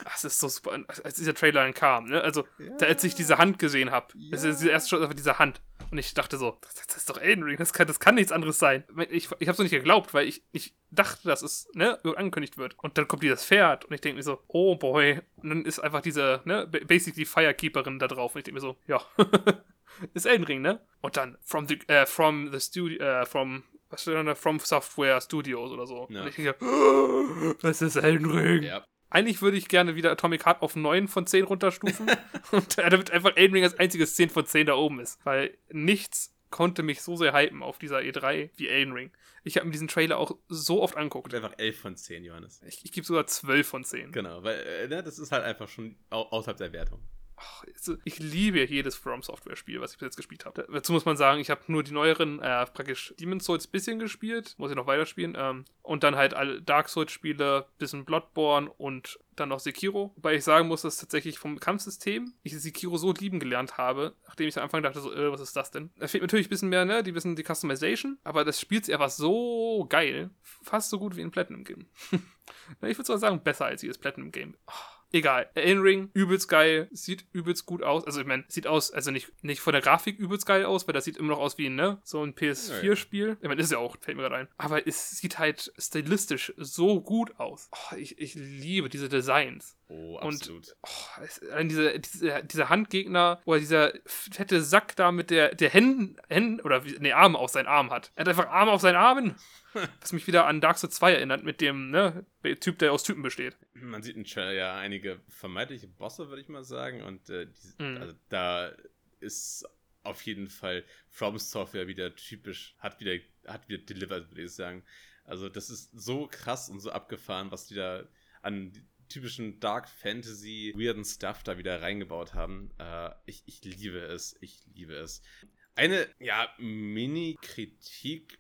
Das ist so super. Als dieser Trailer dann kam, ne? Also, als ich diese Hand gesehen habe, ja. das ist erste Shot einfach diese Hand. Und ich dachte so, das, das ist doch Elden Ring, das kann, das kann nichts anderes sein. Ich, ich habe es nicht geglaubt, weil ich, ich dachte, dass es ne, angekündigt wird. Und dann kommt dieses Pferd und ich denke mir so, oh boy. Und dann ist einfach diese, ne, basically Firekeeperin da drauf. Und ich denke mir so, ja, ist Elden Ring, ne? Und dann from the, äh, from the studio, äh, from was steht da? From Software Studios oder so. Ja. Und ich denke, oh, das ist Elden Ring. Ja. Eigentlich würde ich gerne wieder Atomic Heart auf 9 von 10 runterstufen. und damit einfach Elden Ring als einziges 10 von 10 da oben ist. Weil nichts konnte mich so sehr hypen auf dieser E3 wie Elden Ring. Ich habe mir diesen Trailer auch so oft angeguckt. Einfach 11 von 10, Johannes. Ich, ich gebe sogar 12 von 10. Genau, weil äh, ne, das ist halt einfach schon außerhalb der Wertung. Also, ich liebe jedes From Software Spiel, was ich bis jetzt gespielt habe. Dazu muss man sagen, ich habe nur die neueren, äh, praktisch Demon's Souls bisschen gespielt, muss ich noch weiterspielen. Ähm, und dann halt alle Dark Souls Spiele, bisschen Bloodborne und dann noch Sekiro. Wobei ich sagen muss, dass tatsächlich vom Kampfsystem ich Sekiro so lieben gelernt habe, nachdem ich am Anfang dachte, so, äh, was ist das denn? Da fehlt natürlich ein bisschen mehr, ne, die bisschen die Customization, aber das spielt sich einfach so geil. Fast so gut wie in Platinum Game. ich würde sogar sagen, besser als jedes Platinum Game. Oh egal. Elden Ring, übelst geil, sieht übelst gut aus. Also ich meine, sieht aus, also nicht, nicht von der Grafik übelst geil aus, weil das sieht immer noch aus wie ne, so ein PS4-Spiel. Ich meine, ist ja auch, fällt mir gerade ein. Aber es sieht halt stilistisch so gut aus. Oh, ich, ich liebe diese Designs. Oh, absolut. Und oh, es, diese, diese, dieser Handgegner oder dieser fette Sack da mit der, der Händen, Händen oder ne, Arme auf seinen Arm hat. Er hat einfach Arme auf seinen Armen. Was mich wieder an Dark Souls 2 erinnert, mit dem ne, Typ, der aus Typen besteht. Man sieht in Trailer ja einige vermeintliche Bosse, würde ich mal sagen. Und äh, die, mhm. also, da ist auf jeden Fall From Software wieder typisch, hat wieder, hat wieder delivered, würde ich sagen. Also, das ist so krass und so abgefahren, was die da an typischen Dark Fantasy, weirden Stuff da wieder reingebaut haben. Äh, ich, ich liebe es. Ich liebe es. Eine, ja, Mini-Kritik.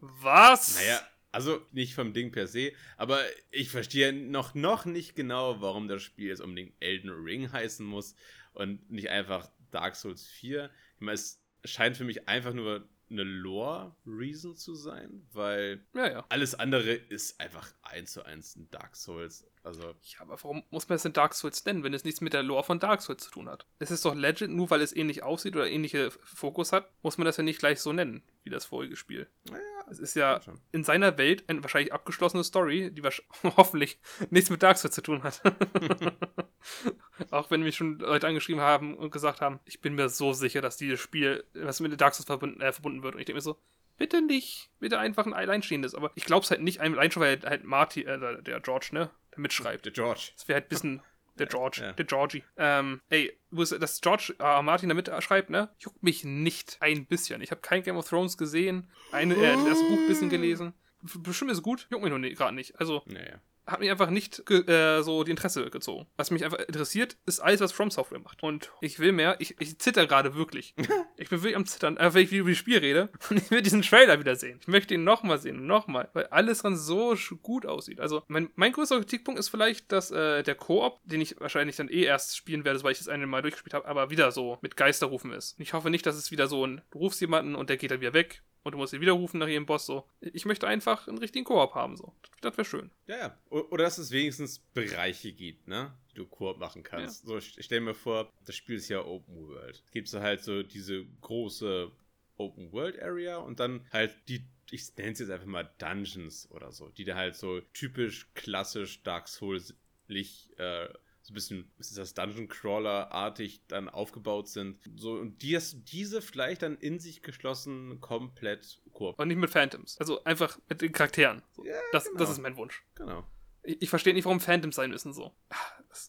Was? Naja, also nicht vom Ding per se, aber ich verstehe noch, noch nicht genau, warum das Spiel jetzt unbedingt Elden Ring heißen muss und nicht einfach Dark Souls 4. Ich meine, es scheint für mich einfach nur eine Lore-Reason zu sein, weil ja, ja. alles andere ist einfach eins zu eins ein Dark Souls. Also ja, aber warum muss man es in Dark Souls nennen, wenn es nichts mit der Lore von Dark Souls zu tun hat? Es ist doch Legend, nur weil es ähnlich aussieht oder ähnliche Fokus hat, muss man das ja nicht gleich so nennen, wie das vorige Spiel. Naja, es ist ja in seiner Welt eine wahrscheinlich abgeschlossene Story, die hoffentlich nichts mit Dark Souls zu tun hat. Auch wenn mich schon Leute angeschrieben haben und gesagt haben, ich bin mir so sicher, dass dieses Spiel was mit Dark Souls verbunden, äh, verbunden wird. Und ich denke mir so, bitte nicht, bitte einfach ein alleinstehendes. Aber ich glaube es halt nicht allein schon, weil halt Marty, äh, der George, ne, der mitschreibt. Der George. Das wäre halt ein bisschen der George, ja. der Georgie. Ähm, ey, dass George äh, Martin da mitschreibt, ne? Juckt mich nicht ein bisschen. Ich habe kein Game of Thrones gesehen, eine, äh, das Buch ein bisschen gelesen. Bestimmt ist es gut, juckt mich nur gerade nicht. Also, naja hat mich einfach nicht äh, so die Interesse gezogen. Was mich einfach interessiert, ist alles, was From Software macht. Und ich will mehr. Ich, ich zitter gerade wirklich. ich bin wirklich am Zittern, äh, wenn ich über das Spiel rede. Und ich will diesen Trailer wieder sehen. Ich möchte ihn nochmal sehen, nochmal. Weil alles dran so gut aussieht. Also, mein, mein größter Kritikpunkt ist vielleicht, dass äh, der Koop, den ich wahrscheinlich dann eh erst spielen werde, weil ich das eine Mal durchgespielt habe, aber wieder so mit Geisterrufen ist. Ich hoffe nicht, dass es wieder so ein, du rufst jemanden und der geht dann wieder weg und du musst ihn widerrufen nach jedem Boss. So. Ich möchte einfach einen richtigen Koop haben. So. Das wäre schön. Ja, ja. Oder dass es wenigstens Bereiche gibt, ne? Die du Koop machen kannst. Ja. So, ich stell mir vor, das Spiel ist ja Open World. Gibt es halt so diese große Open World Area und dann halt die ich nenne es jetzt einfach mal Dungeons oder so, die da halt so typisch klassisch Dark Souls-lich äh, so ein bisschen, ist das, Dungeon Crawler-artig dann aufgebaut sind. So, und die, diese vielleicht dann in sich geschlossen komplett Koop. Und nicht mit Phantoms. Also einfach mit den Charakteren. So. Ja, das, genau. das ist mein Wunsch. Genau. Ich, verstehe nicht, warum Phantoms sein müssen so.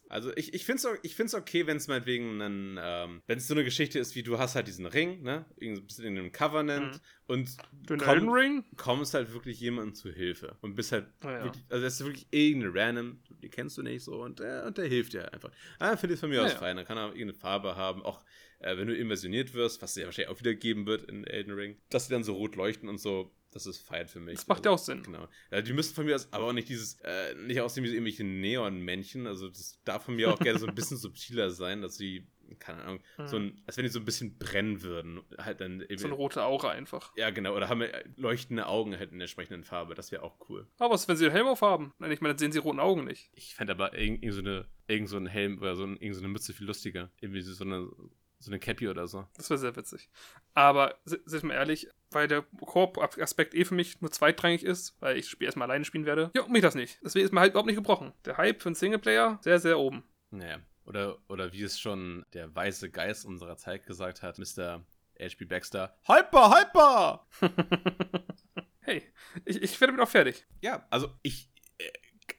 Also ich, ich finde es ich find's okay, wenn es meinetwegen ein, ähm, wenn es so eine Geschichte ist, wie du hast halt diesen Ring, ne? Bist in einem Covenant mhm. und Den komm, Ring? kommst halt wirklich jemandem zu Hilfe. Und bist halt oh, ja. wirklich, also das ist wirklich irgendeine random, die kennst du nicht so und, äh, und der hilft dir einfach. Ah, finde ich von mir ja, aus fein. Dann kann er irgendeine Farbe haben, auch äh, wenn du immersioniert wirst, was es ja wahrscheinlich auch wieder geben wird in Elden Ring, dass sie dann so rot leuchten und so das ist feiert für mich. Das macht ja auch Sinn. Genau. Ja, die müssen von mir aus, aber auch nicht dieses, äh, nicht aussehen wie so irgendwelche Neon-Männchen. Also das darf von mir auch gerne so ein bisschen subtiler sein, dass sie, keine Ahnung, mhm. so ein, als wenn die so ein bisschen brennen würden. Halt dann eben, so eine rote Aura einfach. Ja, genau. Oder haben wir leuchtende Augen halt in der entsprechenden Farbe. Das wäre auch cool. Aber was, wenn sie einen Helm aufhaben? Ich meine, dann sehen sie roten Augen nicht. Ich fände aber irgend, irgend so eine, irgend so ein Helm oder so, ein, irgend so eine Mütze viel lustiger. Irgendwie so eine, so eine Cappy oder so. Das wäre sehr witzig. Aber, seid mal ehrlich, weil der Koop-Aspekt eh für mich nur zweitrangig ist, weil ich das Spiel erstmal alleine spielen werde, juckt mich das nicht. Deswegen ist mein Hype überhaupt nicht gebrochen. Der Hype für einen Singleplayer sehr, sehr oben. Naja. Oder, oder wie es schon der weiße Geist unserer Zeit gesagt hat, Mr. H.P. Baxter. Hyper, hyper! hey, ich, ich werde damit auch fertig. Ja, also ich,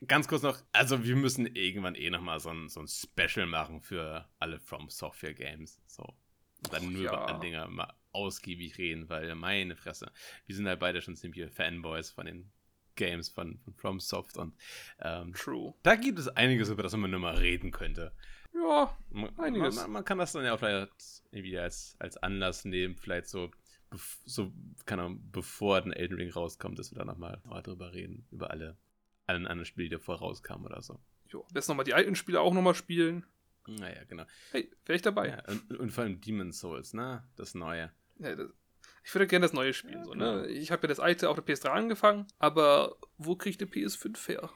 ganz kurz noch, also wir müssen irgendwann eh nochmal so ein, so ein Special machen für alle From Software Games. So. Und dann Och, nur ja. über andere Dinge mal ausgiebig reden, weil meine Fresse, wir sind halt beide schon ziemlich Fanboys von den Games von, von From Soft und ähm, True. Da gibt es einiges, über das man nur mal reden könnte. Ja, einiges. Man, man, man, kann das dann ja auch vielleicht irgendwie als, als Anlass nehmen, vielleicht so, so keine Ahnung, bevor ein Elden Ring rauskommt, dass wir da nochmal noch drüber reden, über alle allen anderen Spielen, die vorher rauskamen oder so. Jo, am besten nochmal die alten Spiele auch nochmal spielen. Naja, genau. Hey, wäre ich dabei. Ja, und, und, vor allem Demon's Souls, ne? Das Neue. Ja, das, ich würde gerne das Neue spielen. Ja, so, ne? Ich habe ja das alte auf der PS3 angefangen, aber wo kriege ich die PS5 her?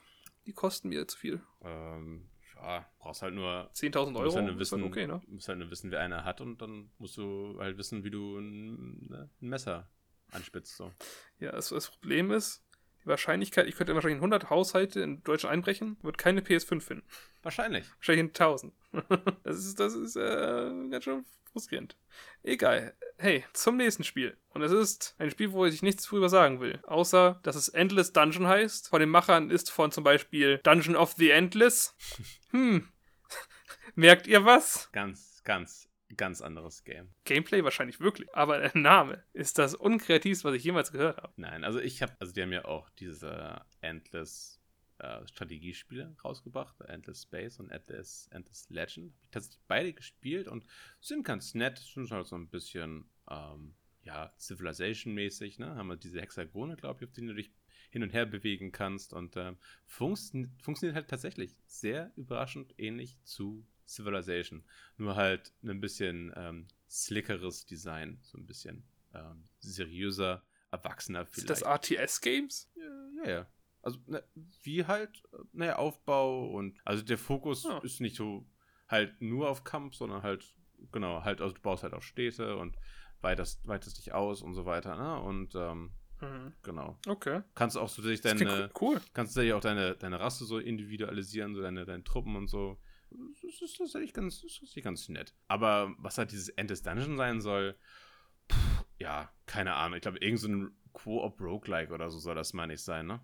Die kosten mir zu viel. Ähm, ja, brauchst halt nur 10.000 Du Euro. musst halt nur wissen, halt okay, ne? musst halt nur wissen, wer einer hat und dann musst du halt wissen, wie du ein, ne, ein Messer anspitzt. So. Ja, das, das Problem ist, die Wahrscheinlichkeit, ich könnte wahrscheinlich 100 Haushalte in Deutschland einbrechen, wird keine PS5 finden. Wahrscheinlich. Wahrscheinlich 1000. das ist, das ist äh, ganz schön frustrierend. Egal. Hey, zum nächsten Spiel. Und es ist ein Spiel, wo ich nichts drüber sagen will. Außer, dass es Endless Dungeon heißt. Von den Machern ist von zum Beispiel Dungeon of the Endless. Hm. Merkt ihr was? Ganz, ganz, ganz anderes Game. Gameplay wahrscheinlich wirklich. Aber der Name ist das unkreativste, was ich jemals gehört habe. Nein, also ich habe, also die haben ja auch diese Endless äh, Strategiespiele rausgebracht, Endless Space und Endless, Endless Legend. Hab ich tatsächlich beide gespielt und sind ganz nett, sind halt so ein bisschen, ähm, ja, Civilization-mäßig, ne? Haben wir diese Hexagone, glaube ich, auf denen du dich hin und her bewegen kannst und funktio funktioniert halt tatsächlich sehr überraschend ähnlich zu Civilization. Nur halt ein bisschen ähm, slickeres Design, so ein bisschen ähm, seriöser, erwachsener Sind vielleicht. das RTS-Games? Ja, ja, ja. Also, ne, wie halt, ne, Aufbau und, also der Fokus Ah. ist nicht so halt nur auf Kampf, sondern halt, genau, halt, also du baust halt auch Städte und weitest, weitest dich aus und so weiter, ne, und, ähm, Mhm. genau. Okay. Kannst auch so klingt deine, cool. kannst du auch deine, deine Rasse so individualisieren, so deine, deine Truppen und so. Das ist tatsächlich ganz, das ist ganz nett. Aber was halt dieses End des Dungeon sein soll, pff, ja, keine Ahnung. Ich glaube, irgend so ein Co-op-Roguelike oder so soll das mal nicht sein, ne?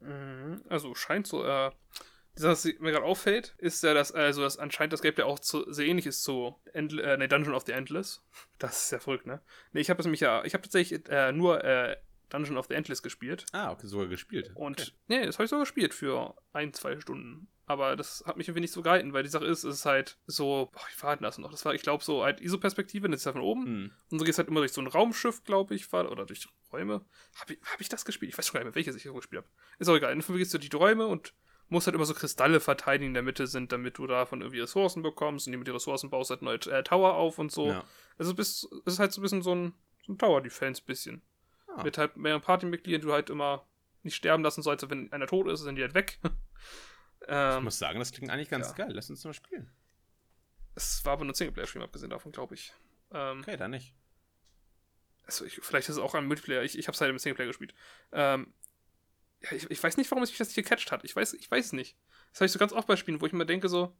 Mhm. Also scheint so, äh, Sache, was mir gerade auffällt, ist ja, dass also dass anscheinend das Gameplay auch zu, sehr ähnlich ist zu End, äh, nee, Dungeon of the Endless. Das ist ja verrückt, ne? Nee, ich habe nämlich ja, ich habe tatsächlich äh, nur äh, Dungeon of the Endless gespielt. Ah, okay, sogar gespielt. Und okay. nee, das habe ich sogar gespielt für ein, zwei Stunden. Aber das hat mich irgendwie nicht so gehalten, weil die Sache ist, es ist halt so, boah, wie war denn das noch? Das war, ich glaube, so halt ISO-Perspektive, das ist ja von oben. Hm. Und so geht es halt immer durch so ein Raumschiff, glaube ich, war, oder durch Räume. Habe ich, hab ich das gespielt? Ich weiß schon gar nicht mehr, welches ich gespielt habe. Ist auch egal. Dann gehst du durch die Räume und musst halt immer so Kristalle verteidigen, die in der Mitte sind, damit du davon irgendwie Ressourcen bekommst. Und die mit den Ressourcen baust halt neue äh, Tower auf und so. Ja. Also es ist, es ist halt so ein bisschen so ein, so ein Tower-Defense bisschen. Ah. Mit halt mehreren Partymitgliedern, die du halt immer nicht sterben lassen sollst. Wenn einer tot ist, sind die halt weg. Ich ähm, muss sagen, das klingt eigentlich ganz ja. geil. Lass uns mal spielen. es war aber nur Singleplayer-Stream, abgesehen davon, glaube ich. Ähm, Okay, dann nicht. also ich, vielleicht ist es auch ein Multiplayer. Ich, ich habe es halt im Singleplayer gespielt. Ähm, ja, ich, ich weiß nicht, warum es mich das nicht gecatcht hat. Ich weiß, ich weiß es nicht. Das habe ich so ganz oft bei Spielen, wo ich mir denke so,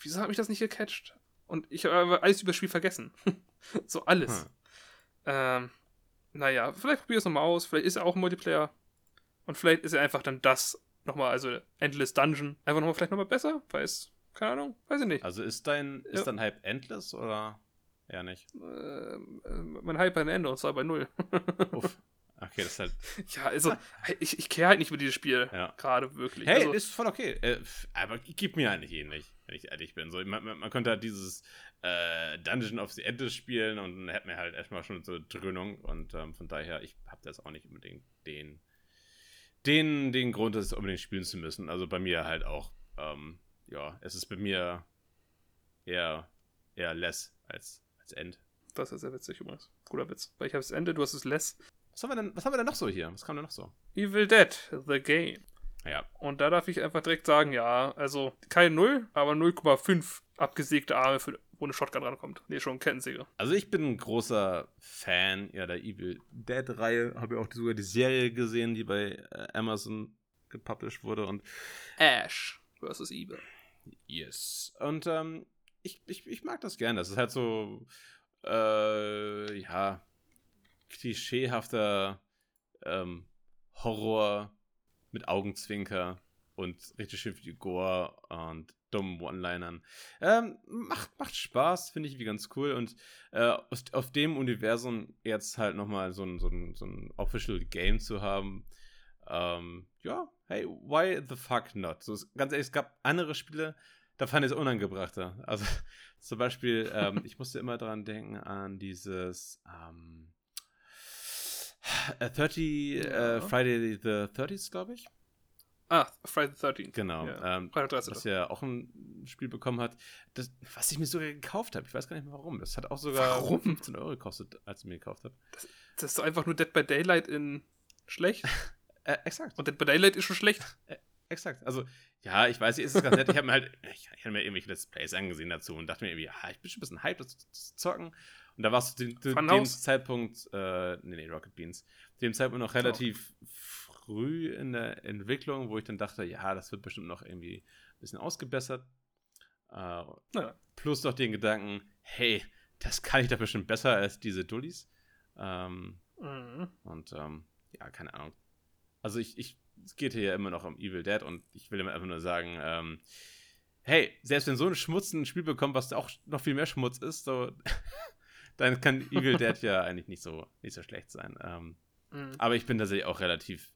wieso hat mich das nicht gecatcht? Und ich habe alles über das Spiel vergessen. so alles. Hm. Ähm, naja, vielleicht probier es nochmal aus. Vielleicht ist er auch ein Multiplayer. Und vielleicht ist er einfach dann das nochmal, also Endless Dungeon, einfach nochmal vielleicht nochmal besser. Weiß, keine Ahnung, weiß ich nicht. Also ist dein, ist Ja. dein Hype endless oder eher nicht? Äh, mein Hype ein Ende und zwar bei null. Uff. Okay, das ist halt. Ja, also, ich, ich kehre halt nicht mit dieses Spiel. Ja. Gerade wirklich. Hey, also, ist voll okay. Äh, aber gib mir eigentlich ähnlich, wenn ich ehrlich bin. So, man, man, man könnte halt dieses äh, Dungeon of the Endless spielen und dann hätte man halt erstmal schon so eine Dröhnung. Und ähm, von daher, ich habe das auch nicht unbedingt den, den, den Grund, das unbedingt spielen zu müssen. Also bei mir halt auch, ähm, ja, es ist bei mir eher, eher less als, als End. das ist sehr witzig übrigens. Guter Witz. Weil ich habe das Ende, du hast das Less. Was haben wir denn, was haben wir denn noch so hier? Was kam denn noch so? Evil Dead, The Game. Ja, Und da darf ich einfach direkt sagen, ja, also kein 0, aber 0,5 abgesägte Arme, für, wo eine Shotgun rankommt. Nee, schon Kettensäge. Also ich bin ein großer Fan ja, der Evil Dead-Reihe. Habe ja auch sogar die Serie gesehen, die bei äh, Amazon gepublished wurde. Und Ash versus Evil. yes. Und ähm, ich, ich, ich mag das gerne. Das ist halt so, äh, ja, klischeehafter ähm, Horror mit Augenzwinker und richtig schön viel Gore und dummen One-Linern. Ähm, macht, macht Spaß, finde ich wie ganz cool. Und äh, aus, auf dem Universum jetzt halt nochmal so ein, so, ein, so ein Official Game zu haben, ähm, ja, hey, why the fuck not? So, es- ganz ehrlich, es gab andere Spiele, da fand ich es unangebrachter. Also zum Beispiel, ähm, ich musste immer dran denken an dieses ähm, äh, 30 Ja. äh, Friday the 30th, glaube ich. Ah, Friday the 13th. Genau. Ja. Ähm, Freitag 13. was ja auch ein Spiel bekommen hat, das, was ich mir sogar gekauft habe. Ich weiß gar nicht mehr warum. Das hat auch sogar Warum? 15 Euro gekostet, als ich mir gekauft habe. Das ist doch einfach nur Dead by Daylight in schlecht. Äh, exakt. Und Dead by Daylight ist schon schlecht. Exakt. Also, ja, ich weiß, es ist ganz nett. Ich habe mir halt, ich, ich habe mir irgendwelche Let's Plays angesehen dazu und dachte mir irgendwie, ja, ich bin schon ein bisschen hyped, das zu zocken. Und da warst du zu dem Zeitpunkt, äh, nee, nee, Rocket Beans, dem Zeitpunkt noch relativ oh. früh in der Entwicklung, wo ich dann dachte, ja, das wird bestimmt noch irgendwie ein bisschen ausgebessert. Äh, ja. Plus noch den Gedanken, hey, das kann ich doch bestimmt besser als diese Dullis. Ähm, mhm. Und ähm, ja, keine Ahnung. Also ich, ich es geht hier ja immer noch um Evil Dead und ich will immer einfach nur sagen, ähm, hey, selbst wenn so ein Schmutz ein Spiel bekommt, was auch noch viel mehr Schmutz ist, so, dann kann Evil Dead ja eigentlich nicht so, nicht so schlecht sein. Ähm, mhm. Aber ich bin tatsächlich auch relativ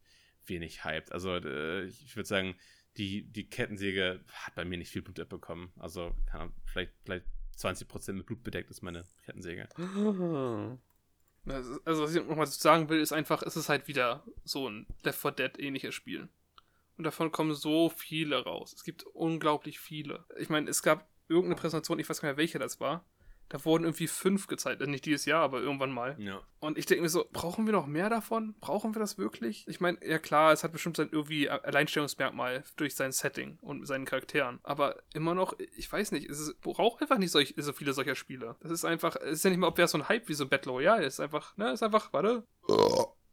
wenig hyped. Also äh, ich würde sagen, die, die Kettensäge hat bei mir nicht viel Blut abbekommen. Also kann, vielleicht, vielleicht 20% mit Blut bedeckt ist meine Kettensäge. Also, was ich nochmal sagen will, ist einfach, es ist halt wieder so ein Left 4 Dead ähnliches Spiel. Und davon kommen so viele raus. Es gibt unglaublich viele. Ich meine, es gab irgendeine Präsentation, ich weiß gar nicht welche das war, da wurden irgendwie fünf gezeigt. Also nicht dieses Jahr, aber irgendwann mal. Ja. Und ich denke mir so, brauchen wir noch mehr davon? Brauchen wir das wirklich? Ich meine, ja klar, es hat bestimmt sein irgendwie Alleinstellungsmerkmal durch sein Setting und seinen Charakteren. Aber immer noch, ich weiß nicht, es braucht einfach nicht solch, so viele solcher Spiele. Das ist einfach, es ist ja nicht mal, ob wer so ein Hype wie so Battle Royale ist. Einfach, ne, ist einfach, warte.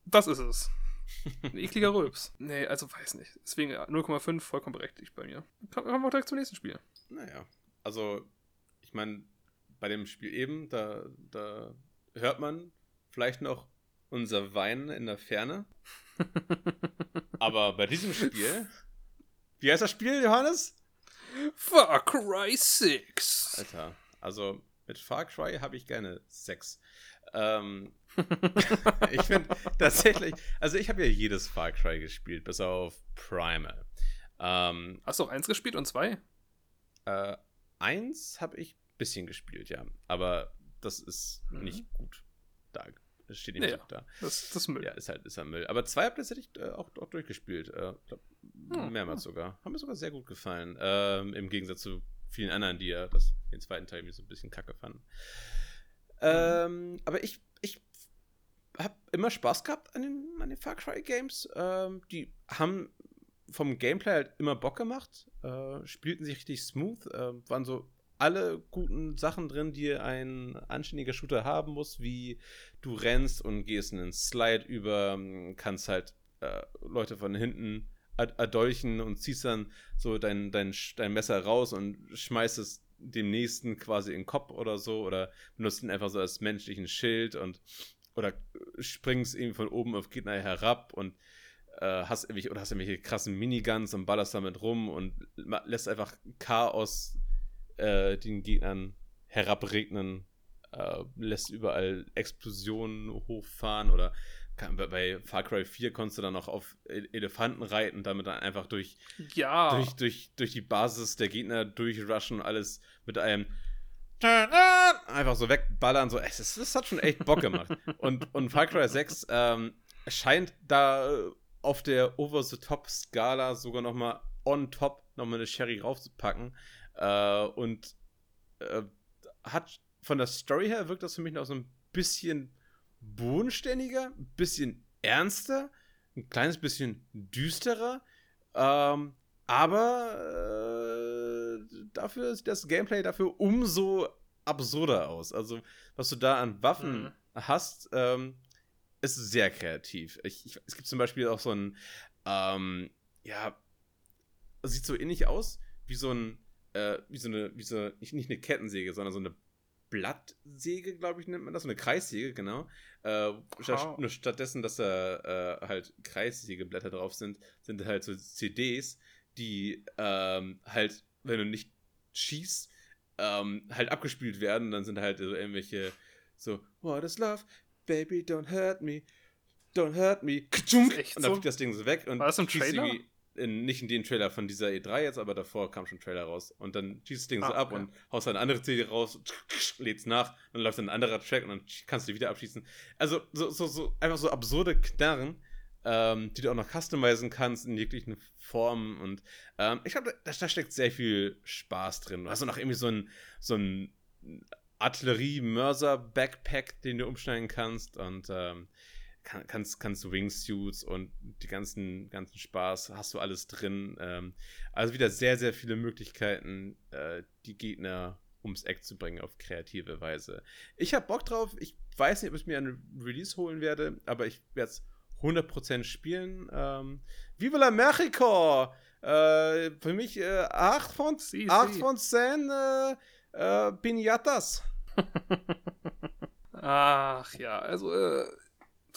Das ist es. Ein ekliger Rülps. Nee, also weiß nicht. Deswegen 0,5 vollkommen berechtigt bei mir. Kommen wir direkt zum nächsten Spiel. Naja, also, ich meine, bei dem Spiel eben, da, da hört man vielleicht noch unser Weinen in der Ferne. Aber bei diesem Spiel. Wie heißt das Spiel, Johannes? Far Cry 6. Alter, also mit Far Cry habe ich gerne Sex. Ähm, ich finde tatsächlich, also ich habe ja jedes Far Cry gespielt, bis auf Primal. Ähm, Hast du auch eins gespielt und zwei? Äh, eins habe ich bisschen gespielt, ja. Aber das ist mhm. nicht gut da. Das steht nicht ja, gut da. Das, das ist Müll. Ja, ist halt, ist halt Müll. Aber zwei Updates hätte ich äh, auch, auch durchgespielt. Äh, glaub, hm, mehrmals hm. sogar. Haben mir sogar sehr gut gefallen. Ähm, Im Gegensatz zu vielen anderen, die ja das, den zweiten Teil mir so ein bisschen kacke fanden. Ähm, aber ich, ich habe immer Spaß gehabt an den, an den Far Cry Games. Ähm, die haben vom Gameplay halt immer Bock gemacht, äh, spielten sich richtig smooth, äh, waren so alle guten Sachen drin, die ein anständiger Shooter haben muss, wie du rennst und gehst einen Slide über, kannst halt äh, Leute von hinten erdolchen und ziehst dann so dein, dein, dein Messer raus und schmeißt es dem nächsten quasi in den Kopf oder so oder benutzt ihn einfach so als menschlichen Schild und oder springst irgendwie von oben auf Gegner herab und äh, hast irgendwelche oder hast irgendwelche krassen Miniguns und ballerst damit rum und lässt einfach Chaos äh, den Gegnern herabregnen, äh, lässt überall Explosionen hochfahren oder kann, bei Far Cry 4 konntest du dann noch auf e-, Elefanten reiten damit dann einfach durch, ja. durch, durch, durch die Basis der Gegner durchrushen und alles mit einem einfach so wegballern. So, es, das hat schon echt Bock gemacht. und, und Far Cry 6 ähm, scheint da auf der Over-the-Top-Skala sogar nochmal on top nochmal eine Sherry raufzupacken. Äh, und äh, hat von der Story her wirkt das für mich noch so ein bisschen bodenständiger, ein bisschen ernster, ein kleines bisschen düsterer. Ähm, aber äh, dafür sieht das Gameplay dafür umso absurder aus. Also, was du da an Waffen mhm. hast, ähm, ist sehr kreativ. Ich, ich, es gibt zum Beispiel auch so ein, ähm, ja, sieht so ähnlich aus wie so ein äh, wie so eine, wie so, nicht, nicht eine Kettensäge, sondern so eine Blattsäge, glaube ich, nennt man das, so eine Kreissäge, genau. Äh, statt, nur stattdessen, dass da äh, halt Kreissägeblätter drauf sind, sind halt so CDs, die ähm, halt, wenn du nicht schießt, ähm, halt abgespielt werden. Dann sind halt so irgendwelche so, What is love? Baby, don't hurt me. Don't hurt me. Und dann so? fliegt das Ding so weg und War das im Trailer? In, nicht in den Trailer von dieser E3 jetzt, aber davor kam schon ein Trailer raus. Und dann schießt das Ding ah, so ab okay. und haust eine andere CD raus, lädst nach, dann läuft ein anderer Track und dann kannst du wieder abschießen. Also so, so, so einfach so absurde Knarren, ähm, die du auch noch customizen kannst in jeglichen Formen. Und ähm, ich glaube, da, da, steckt sehr viel Spaß drin. Du hast auch noch irgendwie so ein, so ein Artillerie-Mörser-Backpack, den du umschneiden kannst. Und ähm, kann, kannst, kannst Wingsuits und die ganzen, ganzen Spaß, hast du alles drin. Ähm, also wieder sehr, sehr viele Möglichkeiten, äh, die Gegner ums Eck zu bringen auf kreative Weise. Ich habe Bock drauf. Ich weiß nicht, ob ich mir einen Release holen werde, aber ich werde es 100% spielen. Ähm, Viva la Mexico! Äh, für mich äh, 8 von, Si, 8 si. von 10 äh, äh, Pinatas. Ach ja, also, äh,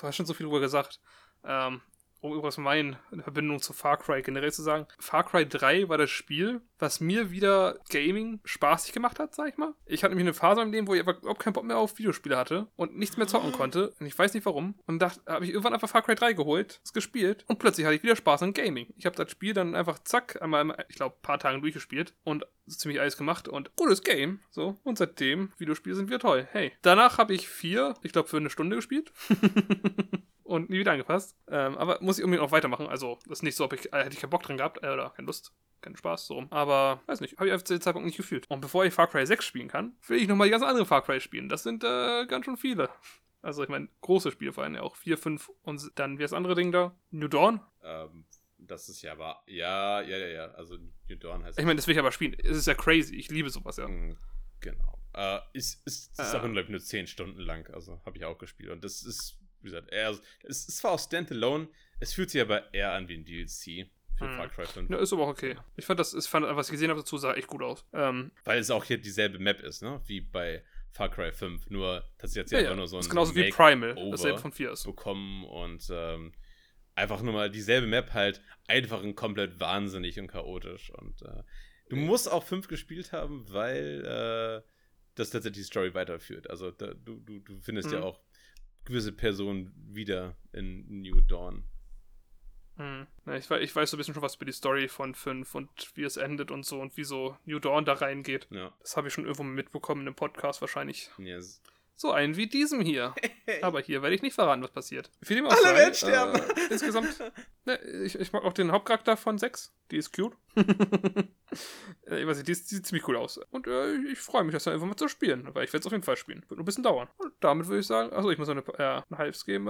du hast schon so viel drüber gesagt. Ähm, um übrigens meine Verbindung zu Far Cry generell zu sagen. Far Cry 3 war das Spiel, was mir wieder Gaming spaßig gemacht hat, sag ich mal. Ich hatte nämlich eine Phase im Leben, wo ich einfach überhaupt keinen Bock mehr auf Videospiele hatte und nichts mehr zocken konnte. Und ich weiß nicht warum. Und dachte, habe ich irgendwann einfach Far Cry 3 geholt, es gespielt und plötzlich hatte ich wieder Spaß an Gaming. Ich habe das Spiel dann einfach zack, einmal, ich glaube, ein paar Tagen durchgespielt und ziemlich alles gemacht und gutes Game. So. Und seitdem, Videospiele sind wieder toll. Hey. Danach habe ich vier, ich glaube, für eine Stunde gespielt. und nie wieder angepasst. Ähm, aber muss ich unbedingt noch weitermachen. Also, das ist nicht so, ob ich, äh, hätte ich keinen Bock dran gehabt äh, oder keine Lust, keinen Spaß, so rum. Aber, weiß nicht, habe ich einfach zu dem Zeitpunkt nicht gefühlt. Und bevor ich Far Cry 6 spielen kann, will ich nochmal die ganz andere Far Cry spielen. Das sind äh, ganz schön viele. Also, ich meine, große Spiele vor allem, ja auch 4, 5 und dann, wie das andere Ding da? New Dawn? Ähm, das ist ja aber. Ja, ja, ja, ja. Also New Dawn heißt Ich meine, das will ich aber spielen. Es ist ja crazy. Ich liebe sowas, ja. Mm, Genau. Äh, ist ist, ist Äh. glaube ich, nur 10 Stunden lang. Also habe ich auch gespielt. Und das ist, wie gesagt, eher, es ist zwar auch Standalone, es fühlt sich aber eher an wie ein DLC für Hm. Far Cry 5. Ja, ist aber auch okay. Ich fand das, ich fand, was ich gesehen habe dazu, sah echt gut aus. Ähm, Weil es auch hier dieselbe Map ist, ne? Wie bei Far Cry 5. Nur, dass jetzt ja, ja, ja. nur so ein ist genauso wie Primal, dasselbe von 4 ist. bekommen und ähm, einfach nur mal dieselbe Map halt einfach und komplett wahnsinnig und chaotisch. Und äh, du musst auch 5 gespielt haben, weil äh, das tatsächlich die Story weiterführt. Also da, du, du, du findest ja Mhm. auch gewisse Personen wieder in New Dawn. Hm. Ja, ich, ich weiß so ein bisschen schon was über die Story von 5 und wie es endet und so und wie so New Dawn da reingeht. Ja. Das habe ich schon irgendwo mitbekommen im Podcast wahrscheinlich. Yes. So einen wie diesem hier. Aber hier werde ich nicht verraten, was passiert. Wie dem auch Alle sei, werden sterben. Äh, insgesamt, ne, ich, ich mag auch den Hauptcharakter von 6. Die ist cute. Äh, ich weiß nicht, die, ist, die sieht ziemlich cool aus. Und äh, ich, ich freue mich, das dann einfach mal zu spielen, weil ich werde es auf jeden Fall spielen. Wird nur ein bisschen dauern. Und damit würde ich sagen, achso, ich muss noch eine, äh, eine Halbs geben,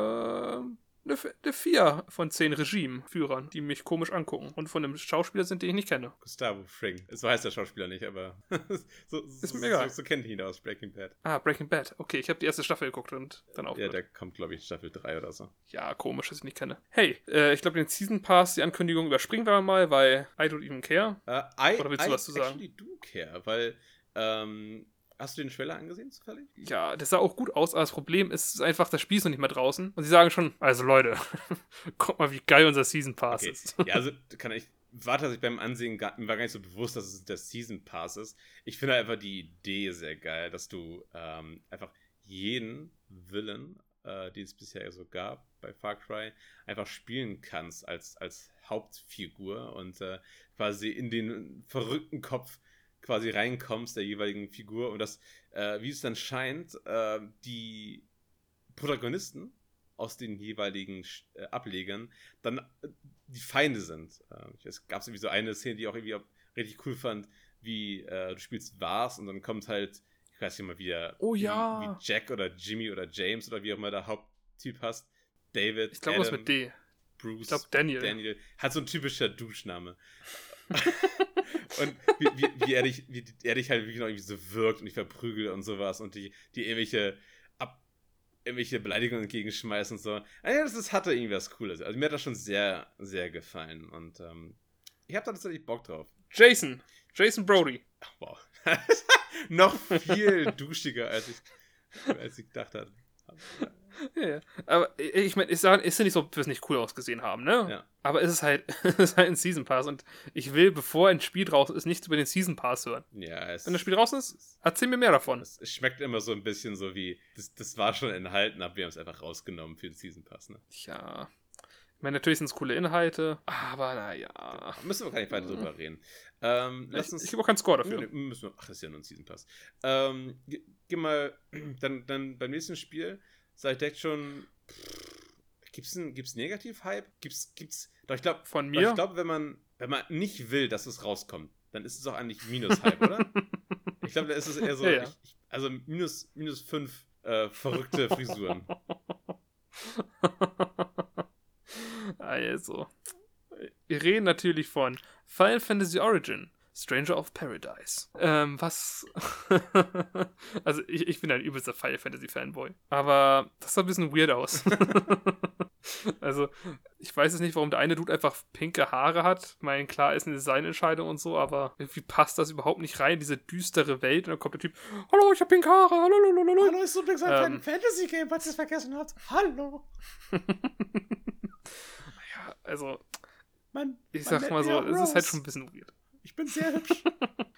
eine, eine 4 von 10 Regimeführern, die mich komisch angucken und von einem Schauspieler sind, den ich nicht kenne. Gustavo Fring. So heißt der Schauspieler nicht, aber so, so, Ist mir egal. so, so kennt ihn aus Breaking Bad. Ah, Breaking Bad. Okay, ich habe die erste Staffel geguckt und dann auch. Ja, der kommt, glaube ich, Staffel 3 oder so. Ja, komisch, dass ich nicht kenne. Hey, äh, ich glaube, den Season Pass, die Ankündigung überspringen wir mal, weil I don't even care. Äh, I, Oder willst du I was zu sagen? actually do care, weil, ähm, hast du den Trailer angesehen zufällig? Ja, das sah auch gut aus, aber das Problem ist einfach, das Spiel ist noch nicht mehr draußen. Und sie sagen schon, also Leute, guck mal, wie geil unser Season Pass Okay. ist. Ja, also kann ich, warte, dass ich beim Ansehen gar, mir war gar nicht so bewusst, dass es der Season Pass ist. Ich finde einfach die Idee sehr geil, dass du ähm, einfach jeden Willen, äh, den es bisher so gab bei Far Cry, einfach spielen kannst als, als Hauptfigur und äh, quasi in den verrückten Kopf quasi reinkommst der jeweiligen Figur und das, äh, wie es dann scheint, äh, die Protagonisten aus den jeweiligen äh, Ablegern dann äh, die Feinde sind. Äh, es gab irgendwie so eine Szene, die ich auch irgendwie richtig cool fand, wie äh, du spielst Vars und dann kommt halt, ich weiß nicht mal, wie Oh ja. wie Jack oder Jimmy oder James oder wie auch immer der Haupttyp hast, David, Ich glaube, was mit D. Bruce, Ich glaube, Daniel. Daniel, hat so ein typischer Duschname. und wie, wie, wie, er dich, wie er dich halt wirklich noch irgendwie so wirkt und dich verprügelt und sowas und die, die irgendwelche, ab, irgendwelche Beleidigungen entgegenschmeißt und so. Ah Ja, das, das hatte irgendwie was Cooles. Also mir hat das schon sehr, sehr gefallen und ähm, ich habe da tatsächlich Bock drauf. Jason. Jason Brody. Ach, wow. noch viel duschiger, als ich, als ich gedacht hatte. Ja. Aber ich ich meine, ist ja ist ja nicht so, ob wir es nicht cool ausgesehen haben, ne? Ja. Aber es ist halt, es ist halt ein Season Pass und ich will, bevor ein Spiel draußen ist, nichts über den Season Pass hören. Ja, es Wenn das Spiel draußen ist, erzähl mir mehr davon. Es schmeckt immer so ein bisschen so wie, das, das war schon enthalten, aber wir haben es einfach rausgenommen für den Season Pass. Ne? Ja. Ich meine, natürlich sind es coole Inhalte, aber naja. Da müssen wir gar nicht weiter drüber reden. Ähm, lass Ich, uns. ich gebe auch keinen Score dafür. müssen wir, ach, das ist ja nur ein Season Pass. Ähm, ge- geh mal, dann, dann beim nächsten Spiel, sag ich direkt schon, gibt's ein, gibt's Negativ-Hype? Gibt's, gibt's, doch ich glaube, Von ich mir? glaube, wenn man, wenn man nicht will, dass es rauskommt, dann ist es auch eigentlich Minus-Hype, oder? Ich glaube, da ist es eher so, Ja, ja. Ich, ich, also minus, minus fünf äh, verrückte Frisuren. also, wir reden natürlich von Final Fantasy Origin. Stranger of Paradise. Ähm, was. also, ich, ich bin ein übelster Final Fantasy Fanboy. Aber das sah ein bisschen weird aus. also, ich weiß jetzt nicht, warum der eine Dude einfach pinke Haare hat. Ich meine, klar ist eine Designentscheidung und so, aber irgendwie passt das überhaupt nicht rein, diese düstere Welt. Und dann kommt der Typ: Hallo, ich hab pinke Haare. Hallo, hallo, hallo. Hallo, ist übrigens ein ähm, Fantasy-Game, falls ihr es vergessen habt. Hallo. ja, also. Man, ich sag mal so, es ist halt schon ein bisschen weird. Ich bin sehr hübsch.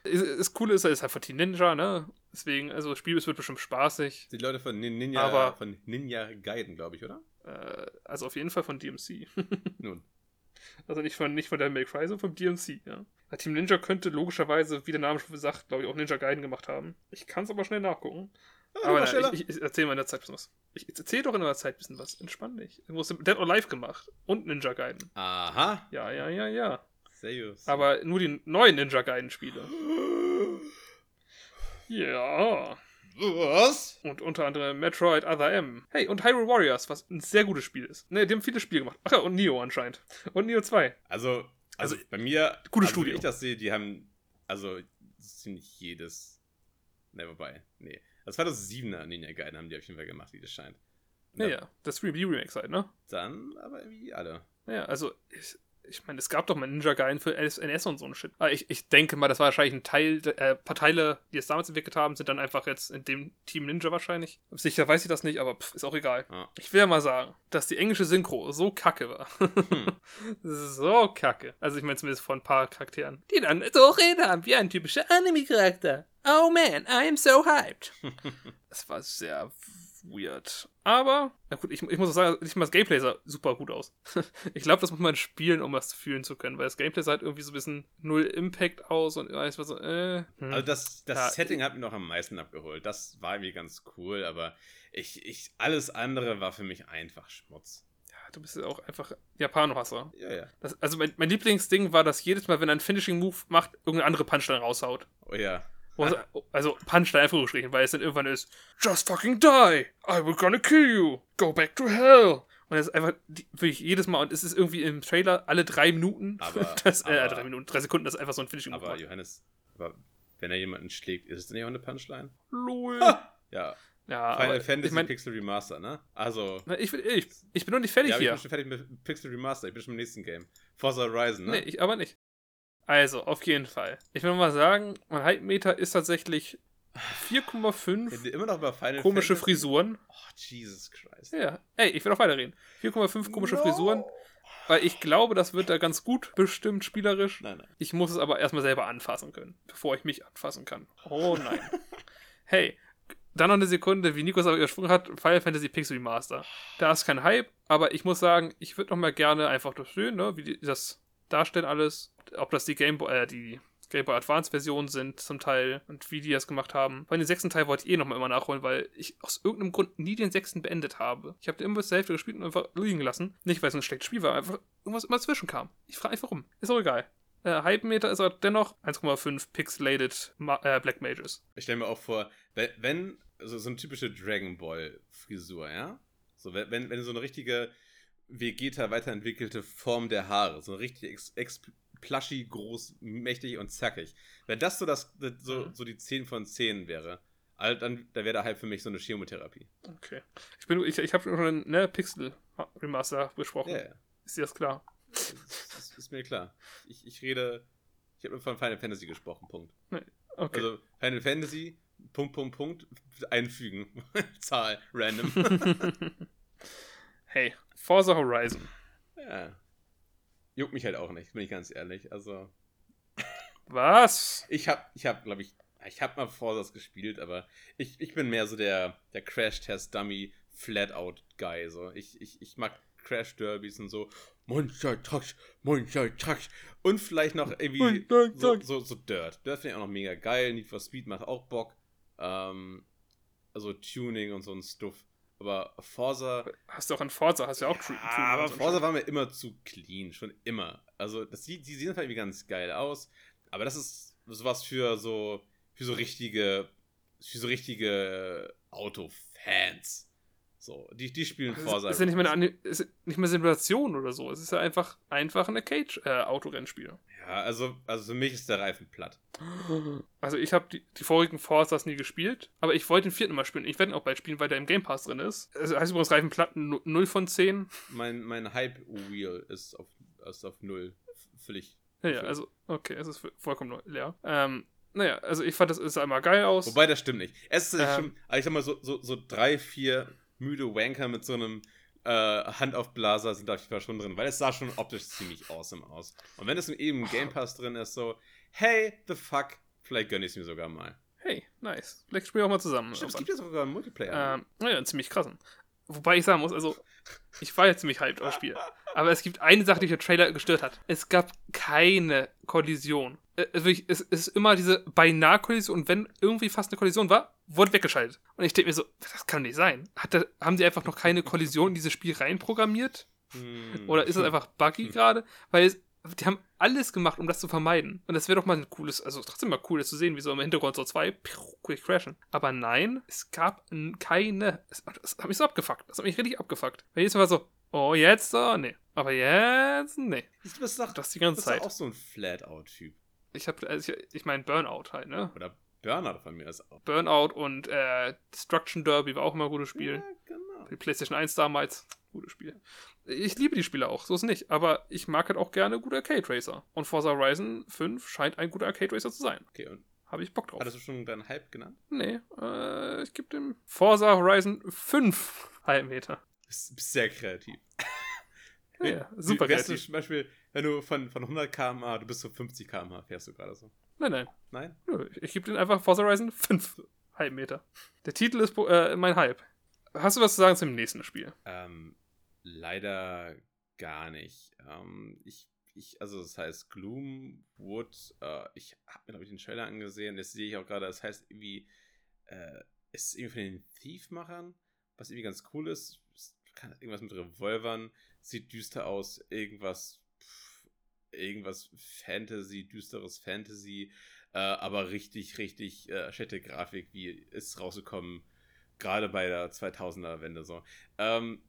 das Coole ist, er ist halt von Team Ninja, ne? Deswegen, also das Spiel wird bestimmt spaßig. Die Leute von Ninja, aber, von Ninja Gaiden, glaube ich, oder? Äh, also auf jeden Fall von DMC. Nun. Also nicht von, nicht von der Make Cry, sondern vom DMC, ja. Team Ninja könnte logischerweise, wie der Name schon sagt, glaube ich, auch Ninja Gaiden gemacht haben. Ich kann es aber schnell nachgucken. Ja, aber nein, ich, ich erzähle mal in der Zeit ein bisschen was. Ich erzähle doch in der Zeit ein bisschen was. Entspann dich. Du hast Dead or Live gemacht und Ninja Gaiden. Aha. Ja, ja, ja, ja. Serious. Aber nur die neuen Ninja Gaiden-Spiele. ja. Was? Und unter anderem Metroid Other M. Hey, und Hyrule Warriors, was ein sehr gutes Spiel ist. Ne, die haben viele Spiele gemacht. Ach ja, und Neo anscheinend. Und Neo 2. Also, also, also bei mir, gute also Studio. ich das sehe, die haben, also ziemlich jedes. Ne, wobei, nee. Das 2007er Ninja Gaiden haben die auf jeden Fall gemacht, wie das scheint. Ja, ja, das Review Remake halt, ne? Dann aber irgendwie alle. Ja, also ich, ich meine, es gab doch mal Ninja Gaiden für NS und so ein Shit. Aber ich, ich denke mal, das war wahrscheinlich ein Teil, äh, paar Teile, die es damals entwickelt haben, sind dann einfach jetzt in dem Team Ninja wahrscheinlich. Sicher weiß ich das nicht, aber pff, ist auch egal. Ja. Ich will ja mal sagen, dass die englische Synchro so kacke war. Hm. so kacke. Also ich meine zumindest von ein paar Charakteren. Die dann so reden haben wie ein typischer Anime-Charakter. Oh man, I am so hyped. Es war sehr weird. Aber, na gut, ich, ich muss auch sagen, nicht mal das Gameplay sah super gut aus. ich glaube, das muss man spielen, um das fühlen zu können, weil das Gameplay sah halt irgendwie so ein bisschen null Impact aus und ich war so, äh. Hm. Also das, das ja, Setting hat mich noch am meisten abgeholt. Das war irgendwie ganz cool, aber ich, ich, alles andere war für mich einfach Schmutz. Ja, du bist ja auch einfach Japano-Hasser. Ja, ja. Das, also mein, mein Lieblingsding war, dass jedes Mal, wenn er einen Finishing-Move macht, irgendeine andere Punchline raushaut. Oh ja. Also Punchline einfach weil es dann irgendwann ist, Just fucking die! I will gonna kill you! Go back to hell! Und es ist einfach wirklich jedes Mal, und es ist irgendwie im Trailer alle drei Minuten, aber, das, äh, aber, drei Minuten, drei Sekunden, das ist einfach so ein Finishing Aber macht. Johannes, aber wenn er jemanden schlägt, ist es denn nicht auch eine Punchline? LOL! Ja. Ja, Final aber, Fantasy ich mein, Pixel Remaster, ne? Also. Na, ich, ich, ich bin noch nicht fertig ja, hier. Ich bin schon fertig mit Pixel Remaster, ich bin schon im nächsten Game. Forza Horizon, ne? Nee, ich aber nicht. Also, auf jeden Fall. Ich will mal sagen, mein Hype-Meter ist tatsächlich 4,5 immer noch über Final komische Fantasy? Frisuren. Oh, Jesus Christ. Ja, ey, ich will auch weiterreden. 4,5 komische No. Frisuren. Weil ich glaube, das wird da ganz gut bestimmt spielerisch. Nein, nein. Ich muss es aber erstmal selber anfassen können, bevor ich mich anfassen kann. Oh nein. hey, dann noch eine Sekunde, wie Nikos aber übersprungen hat, Final Fantasy Pixel Remaster. Da ist kein Hype, aber ich muss sagen, ich würde noch mal gerne einfach das sehen, ne, wie die das darstellen alles. Ob das die Game Boy, äh, die Game Boy Advance Versionen sind zum Teil und wie die das gemacht haben. Weil den sechsten Teil wollte ich eh nochmal immer nachholen, weil ich aus irgendeinem Grund nie den sechsten beendet habe. Ich habe den immer bis zur Hälfte gespielt und einfach liegen gelassen. Nicht, weil es ein schlechtes Spiel war, einfach irgendwas immer dazwischen kam. Ich frage einfach warum. Ist auch egal. Äh, Hype-Meter ist aber dennoch 1,5 pixelated Ma äh, Black Mages. Ich stelle mir auch vor, wenn, also so eine typische Dragon Ball Frisur, ja? So, wenn, wenn so eine richtige Vegeta weiterentwickelte Form der Haare, so richtig ex, ex plushy, groß, mächtig und zackig. Wenn das so, das, so, Mhm. so die 10 von 10 wäre, also dann da wäre der halt für mich so eine Chemotherapie. Okay. Ich, bin- ich, ich habe schon einen ne, Pixel Remaster besprochen. Ja. Ist dir das klar? Das, das ist mir klar. Ich, ich rede, ich habe von Final Fantasy gesprochen, Punkt. Okay. Also Final Fantasy, Punkt, Punkt, Punkt, einfügen. Zahl, random. hey, Forza Horizon. ja. Juckt mich halt auch nicht, bin ich ganz ehrlich. Also, Was? ich habe, ich habe, glaube ich, ich habe mal Forzas gespielt, aber ich, ich bin mehr so der, der Crash-Test-Dummy, Flat-Out-Guy. So. Ich, ich, ich mag Crash-Derbys und so. Monster Trucks, Monster Trucks. Und vielleicht noch irgendwie so, so, so Dirt. Dirt finde ich auch noch mega geil. Need for Speed macht auch Bock. Also Tuning und so ein Stuff. Aber Forza. Hast du auch in Forza, hast du ja auch Tru- Ja, aber Forza war mir immer zu clean, schon immer. Also, das sieht, die sehen halt irgendwie ganz geil aus. Aber das ist sowas für so, für so richtige, für so richtige Autofans. So, die, die spielen Es Forza. ist, ist ja nicht mehr eine ist nicht mehr Simulation oder so. Es ist ja einfach, einfach ein Arcade-Autorennspiel. Ja, also, also für mich ist der Reifen platt. Also ich habe die, die vorigen Forzas nie gespielt, aber ich wollte den vierten mal spielen. Ich werde ihn auch bald spielen, weil der im Game Pass drin ist. Also heißt übrigens Reifenplatten nu- 0 von 10. Mein, mein Hype-Wheel ist auf, ist auf null. F- Völlig. Ja, ja, also, okay, es ist vollkommen leer. Ähm, naja, also ich fand, das ist einmal geil aus. Wobei, das stimmt nicht. Es ist Ähm. schon, also ich sag mal, so, so, so drei, vier müde Wanker mit so einem äh, Handaufblaser sind da auf jeden Fall schon drin, weil es sah schon optisch ziemlich awesome aus. Und wenn es eben im Game Pass drin ist, so, hey, the fuck, vielleicht gönne ich es mir sogar mal. hey, nice. Vielleicht spielen wir auch mal zusammen. Stimmt, es gibt ja sogar einen Multiplayer. Ähm, naja, einen ziemlich krassen. Wobei ich sagen muss, also, ich war ja ziemlich hyped auf das Spiel. Aber es gibt eine Sache, die mich der Trailer gestört hat. Es gab keine Kollision. Äh, Es, ist immer diese Beinahe-Kollision und wenn irgendwie fast eine Kollision war, wurde weggeschaltet. Und ich denke mir so, das kann nicht sein. Hat da, haben die einfach noch keine Kollision in dieses Spiel reinprogrammiert? Hm. Oder ist es einfach buggy gerade? Weil es, die haben alles gemacht, um das zu vermeiden. Und das wäre doch mal ein cooles, also trotzdem mal cool, das zu sehen, wie so im Hintergrund so zwei quick crashen. Aber nein, es gab keine. Es, das hat mich so abgefuckt. Das hat mich richtig abgefuckt. Weil jedes Mal war so, oh, jetzt, oh, nee. Aber jetzt, nee. Du bist doch, Das die du ganze Zeit. auch so ein Flat-Out-Typ. Ich habe, also ich, ich meine Burnout halt, ne? Oder Burnout von mir ist auch. Burnout und äh, Destruction Derby war auch immer ein gutes Spiel. Ja, genau. Die PlayStation 1 damals, gutes Spiel. Ich liebe die Spiele auch, so ist nicht. Aber ich mag halt auch gerne gute Arcade Racer. Und Forza Horizon 5 scheint ein guter Arcade Racer zu sein. Okay, und Habe ich Bock drauf. hattest du schon deinen Hype genannt? Nee, äh, ich gebe dem Forza Horizon 5 Halbmeter. Bist, bist sehr kreativ. Ja, super wärst du kreativ. zum Beispiel, wenn du von, von 100 km/h, du bist so 50 km/h, fährst du gerade so. Nein, nein. Nein? Nö, Ich, ich gebe den einfach Forza Horizon 5 Halbmeter. Der Titel ist äh, mein Hype. Hast du was zu sagen zum nächsten Spiel? Ähm, leider gar nicht. Ähm, ich, ich, also das heißt Gloomwood, äh, ich habe mir, glaube ich, den Trailer angesehen, das sehe ich auch gerade, das heißt irgendwie, äh, es ist irgendwie von den Thief-Machern, was irgendwie ganz cool ist. Irgendwas mit Revolvern, sieht düster aus, irgendwas, irgendwas Fantasy, düsteres Fantasy, äh, aber richtig, richtig äh, schette Grafik, wie ist rausgekommen, gerade bei der 2000er-Wende so. Ähm,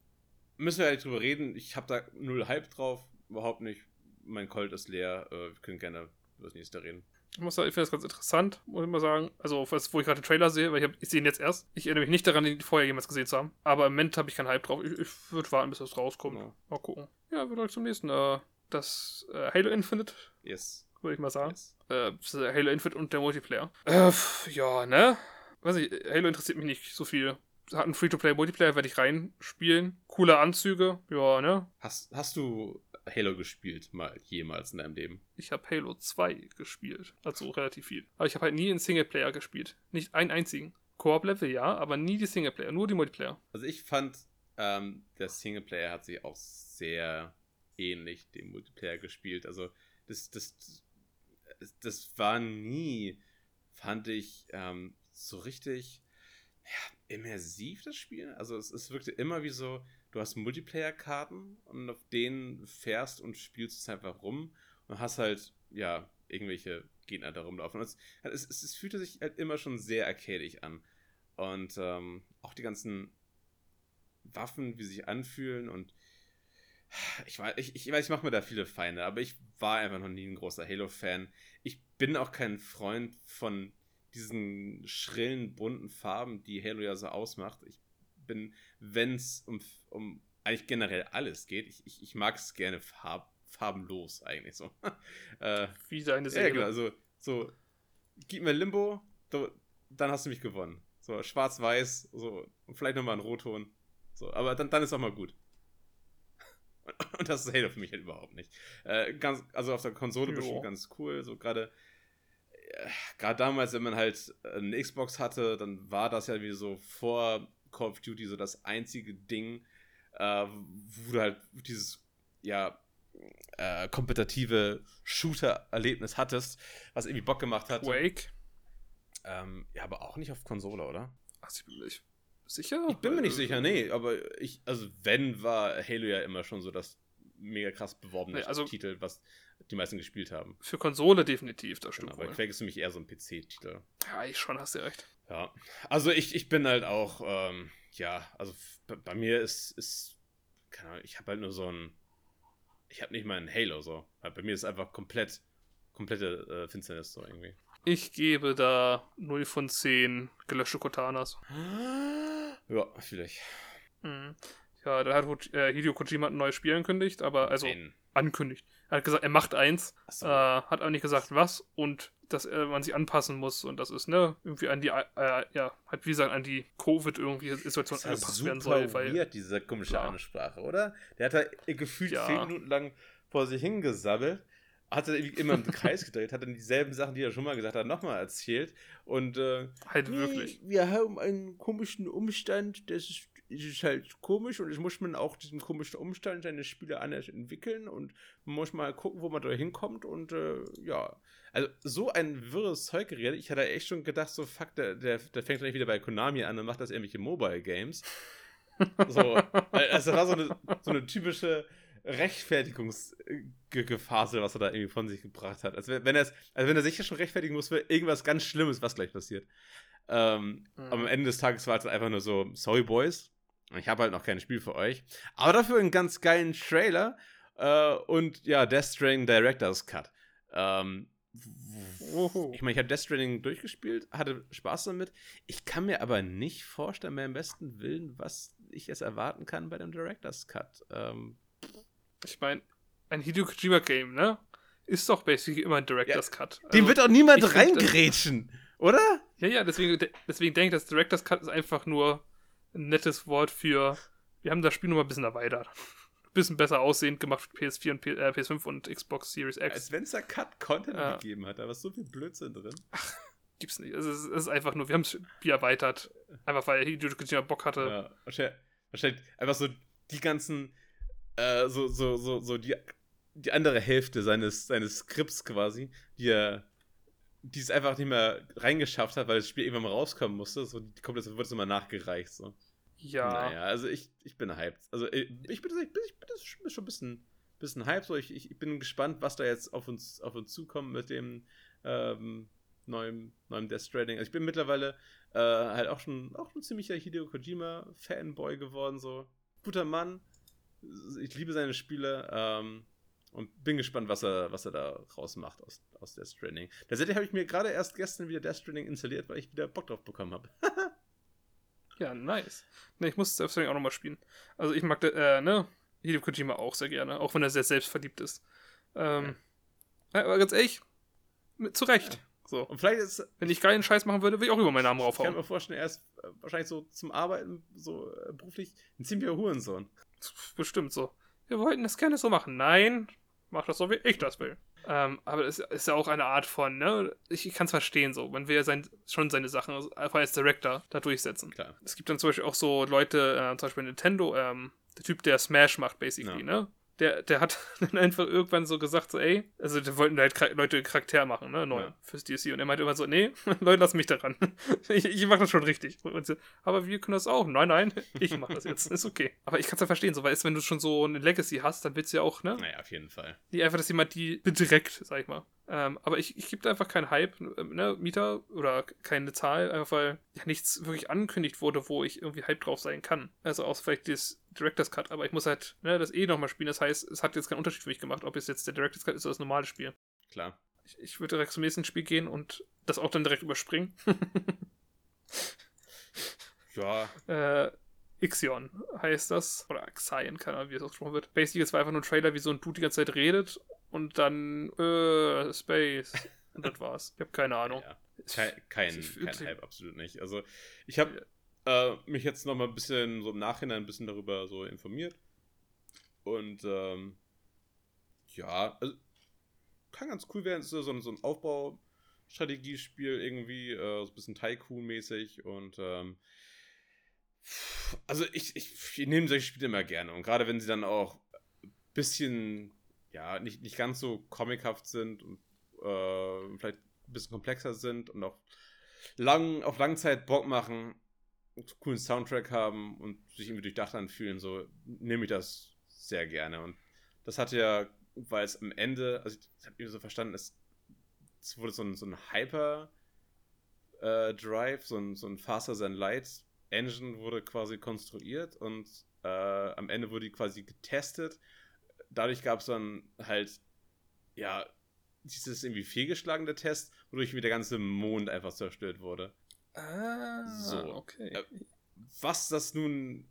müssen wir halt drüber reden. Ich habe da null Hype drauf, überhaupt nicht. Mein Colt ist leer. Äh, wir können gerne über das nächste reden. Ich muss sagen, ich finde das ganz interessant, muss ich mal sagen. Also, was, wo ich gerade den Trailer sehe, weil ich, hab, ich sehe ihn jetzt erst. Ich erinnere mich nicht daran, den vorher jemals gesehen zu haben. Aber im Moment habe ich keinen Hype drauf. Ich, ich würde warten, bis das rauskommt. Genau. Mal gucken. Ja, wir euch zum nächsten. Äh, das äh, Halo Infinite, Yes. würde ich mal sagen. yes. Äh, Halo Infinite und der Multiplayer. Äh, ja, ne? Weiß ich, Halo interessiert mich nicht so viel. Hat einen Free-to-Play-Multiplayer, werde ich reinspielen. Coole Anzüge, ja, ne? Hast, hast du Halo gespielt, mal jemals in deinem Leben? Ich habe Halo 2 gespielt. Also relativ viel. Aber ich habe halt nie in Singleplayer gespielt. Nicht einen einzigen. Koop-Level ja, aber nie die Singleplayer, nur die Multiplayer. Also ich fand, ähm, der Singleplayer hat sich auch sehr ähnlich dem Multiplayer gespielt. Also das, das, das, das war nie, fand ich, ähm, so richtig ja, immersiv, das Spiel. Also es, es wirkte immer wie so, du hast Multiplayer-Karten und auf denen fährst und spielst es einfach rum und hast halt, ja, irgendwelche Gegner da rumlaufen. Es, es, es, fühlte sich halt immer schon sehr arcadisch an. Und ähm, auch die ganzen Waffen, wie sie sich anfühlen und ich weiß, ich, ich weiß, ich mache mir da viele Feinde, aber ich war einfach noch nie ein großer Halo-Fan. Ich bin auch kein Freund von diesen schrillen, bunten Farben, die Halo ja so ausmacht. Ich bin, wenn es um, um eigentlich generell alles geht, ich, ich, ich mag es gerne farb, farbenlos eigentlich so. äh, Wie seine ja, Seele. genau, also so, gib mir Limbo, so, dann hast du mich gewonnen. So, schwarz-weiß, so, und vielleicht nochmal ein Rotton. So, aber dann, dann ist auch mal gut. Und, und das ist Halo für mich halt überhaupt nicht. Äh, ganz, also auf der Konsole Jo. bestimmt ganz cool. So gerade gerade damals, wenn man halt eine Xbox hatte, dann war das ja wie so vor Call of Duty so das einzige Ding, äh, wo du halt dieses, ja, äh, kompetitive Shooter-Erlebnis hattest, was irgendwie Bock gemacht hat. Wake. Ähm, ja, aber auch nicht auf Konsole, oder? Ach, ich bin nicht sicher? Ich bin mir nicht sicher, nee, aber ich, also wenn, war Halo ja immer schon so das mega krass beworbene Nee, also- Titel, was die meisten gespielt haben. Für Konsole definitiv, das stimmt Genau, aber. Quake ist für mich eher so ein PC-Titel. Ja, ich schon, hast du recht. Ja, also ich, ich bin halt auch, ähm, ja, also bei mir ist, ist keine Ahnung, ich habe halt nur so ein, ich habe nicht mal ein Halo so. Bei mir ist einfach komplett, komplette äh, Finsternis so irgendwie. Ich gebe da 0 von 10 gelöschte Kotanas. Ja, vielleicht. Mhm. Ja, da hat äh, Hideo Kojima ein neues Spiel angekündigt, aber also Ein. ankündigt. Er hat gesagt, er macht eins, Achso. äh, hat aber nicht gesagt, was und dass äh, man sich anpassen muss und das ist, ne, irgendwie an die, äh, ja, halt wie gesagt, an die Covid irgendwie Situation Das angepasst werden super soll, weil weird, diese komische Klar. Ansprache, oder? Der hat da gefühlt Ja. zehn Minuten lang vor sich hingesabbelt, hat irgendwie immer im Kreis gedreht, hat dann dieselben Sachen, die er schon mal gesagt hat, nochmal erzählt und äh, halt Nee, wirklich. Wir haben einen komischen Umstand, das ist, ist halt komisch und es muss man auch diesen komischen Umstand seine Spiele anders entwickeln und man muss mal gucken, wo man da hinkommt und äh, ja. Also so ein wirres Zeug geredet. Ich hatte echt schon gedacht, so fuck, der, der, der fängt gleich wieder bei Konami an und macht das irgendwelche Mobile Games. So, also das war so eine, so eine typische Rechtfertigungsgefasel, was er da irgendwie von sich gebracht hat. Also wenn er also wenn er sich ja schon rechtfertigen muss für irgendwas ganz Schlimmes, was gleich passiert. Ähm, Mhm. Am Ende des Tages war es einfach nur so, sorry Boys, ich habe halt noch kein Spiel für euch. Aber dafür einen ganz geilen Trailer äh, und ja, Death Stranding Director's Cut. Ähm, ich meine, ich habe Death Stranding durchgespielt, hatte Spaß damit. Ich kann mir aber nicht vorstellen, beim besten Willen, was ich jetzt erwarten kann bei dem Director's Cut. Ähm, Ich meine, ein Hideo Kojima Game, ne, ist doch basically immer ein Director's Cut. dem Also- wird auch niemand reingrätschen, oder? Ja, ja, deswegen, de- deswegen denke ich, das Director's Cut ist einfach nur ein nettes Wort für, wir haben das Spiel nur mal ein bisschen erweitert. Ein bisschen besser aussehend gemacht für PS4 und P äh, PS5 und Xbox Series X. Als wenn es da Cut-Content Ja. gegeben hat, da war so viel Blödsinn drin. Gibt's nicht. Es ist, es ist einfach nur, wir haben das Spiel erweitert. Einfach weil Hideo Kojima Bock hatte. Ja, wahrscheinlich, wahrscheinlich einfach so die ganzen, äh, so, so, so, so die, die andere Hälfte seines, seines Skripts quasi, die er, die es einfach nicht mehr reingeschafft hat, weil das Spiel irgendwann mal rauskommen musste. So, die kommt jetzt, wird es immer nachgereicht. So. Ja. Naja, also ich, ich bin hyped. Also ich, ich bin, ich bin, ich bin das schon- schon ein bisschen, bisschen hyped. So. Ich, ich bin gespannt, was da jetzt auf uns, auf uns zukommt mit dem ähm, neuen, neuen Death Stranding. Also ich bin mittlerweile äh, halt auch schon, auch ein ziemlicher Hideo Kojima-Fanboy geworden. So. Guter Mann. Ich liebe seine Spiele. Ähm, und bin gespannt, was er, was er da rausmacht aus, aus Death Stranding. Tatsächlich habe ich mir gerade erst gestern wieder Death Stranding installiert, weil ich wieder Bock drauf bekommen habe. Ja, nice. Ne, ich muss selbst auch nochmal spielen. Also ich mag, äh, ne, Hideo Kojima auch sehr gerne, auch wenn er sehr selbstverliebt ist. Ähm, ja, aber ganz ehrlich, mit, zu Recht. So. Und vielleicht ist, Wenn ich geilen Scheiß machen würde, würde ich auch über meinen Namen Ich kann raufhauen. mir vorstellen, er ist äh, wahrscheinlich so zum Arbeiten, so äh, beruflich, ein ziemlicher Hurensohn. Bestimmt so. Wir wollten das gerne so machen. Nein, mach das so, wie ich das will. Ähm, aber es ist ja auch eine Art von, ne, ich, ich kann es verstehen so. Man will ja sein, schon seine Sachen also einfach als Director da durchsetzen. Klar. Es gibt dann zum Beispiel auch so Leute, äh, zum Beispiel Nintendo, ähm, der Typ, der Smash macht, basically, Ja. ne? Der, der hat dann einfach irgendwann so gesagt, so, ey, also die wollten halt Leute Charakter machen, ne, neu Ja. fürs DLC. Und er meinte immer so, nee, Leute, lass mich daran. ich ich mache das schon richtig. So, aber wir können das auch. Nein, nein, ich mache das jetzt. Ist okay. Aber ich kann es ja verstehen, so, weil es, wenn du schon so eine Legacy hast, dann willst du ja auch, ne? Naja, auf jeden Fall. Die einfach, dass jemand die direkt, sag ich mal. Ähm, aber ich, ich gebe da einfach keinen Hype, ne, Mieter oder keine Zahl, einfach weil ja nichts wirklich angekündigt wurde, wo ich irgendwie Hype drauf sein kann. Also außer vielleicht das Director's Cut, aber ich muss halt ne, das eh nochmal spielen. Das heißt, es hat jetzt keinen Unterschied für mich gemacht, ob es jetzt der Director's Cut ist oder das normale Spiel. Klar. Ich, ich würde direkt zum nächsten Spiel gehen und das auch dann direkt überspringen. Ja, äh, Ixion heißt das. Oder Xion, keine Ahnung, wie es ausgesprochen wird. Basically, es war einfach nur ein Trailer, wie so ein Dude die ganze Zeit redet und dann, äh, Space. Und das war's. Ich habe keine Ahnung. ja. Kein, kein, kein Hype, absolut nicht. Also, ich habe äh, mich jetzt noch mal ein bisschen, so im Nachhinein ein bisschen darüber so informiert. Und, ähm, ja, also, kann ganz cool werden. Es ist so so ein Aufbaustrategiespiel irgendwie, äh, so ein bisschen Tycoon-mäßig und, ähm, also ich, ich, ich nehme solche Spiele immer gerne. Und gerade wenn sie dann auch ein bisschen, ja, nicht, nicht ganz so comichaft sind und äh, vielleicht ein bisschen komplexer sind und auch lang, auf lange Zeit Bock machen, einen coolen Soundtrack haben und sich irgendwie durchdacht anfühlen, so nehme ich das sehr gerne. Und das hat ja, weil es am Ende, also ich habe irgendwie so verstanden, es, es wurde so ein, so ein Hyper äh, Drive, so ein, so ein Faster Than Light Engine wurde quasi konstruiert und äh, am Ende wurde die quasi getestet. Dadurch gab es dann halt, ja, dieses irgendwie fehlgeschlagene Test, wodurch wieder der ganze Mond einfach zerstört wurde. Ah, So. okay. Äh, Was das nun,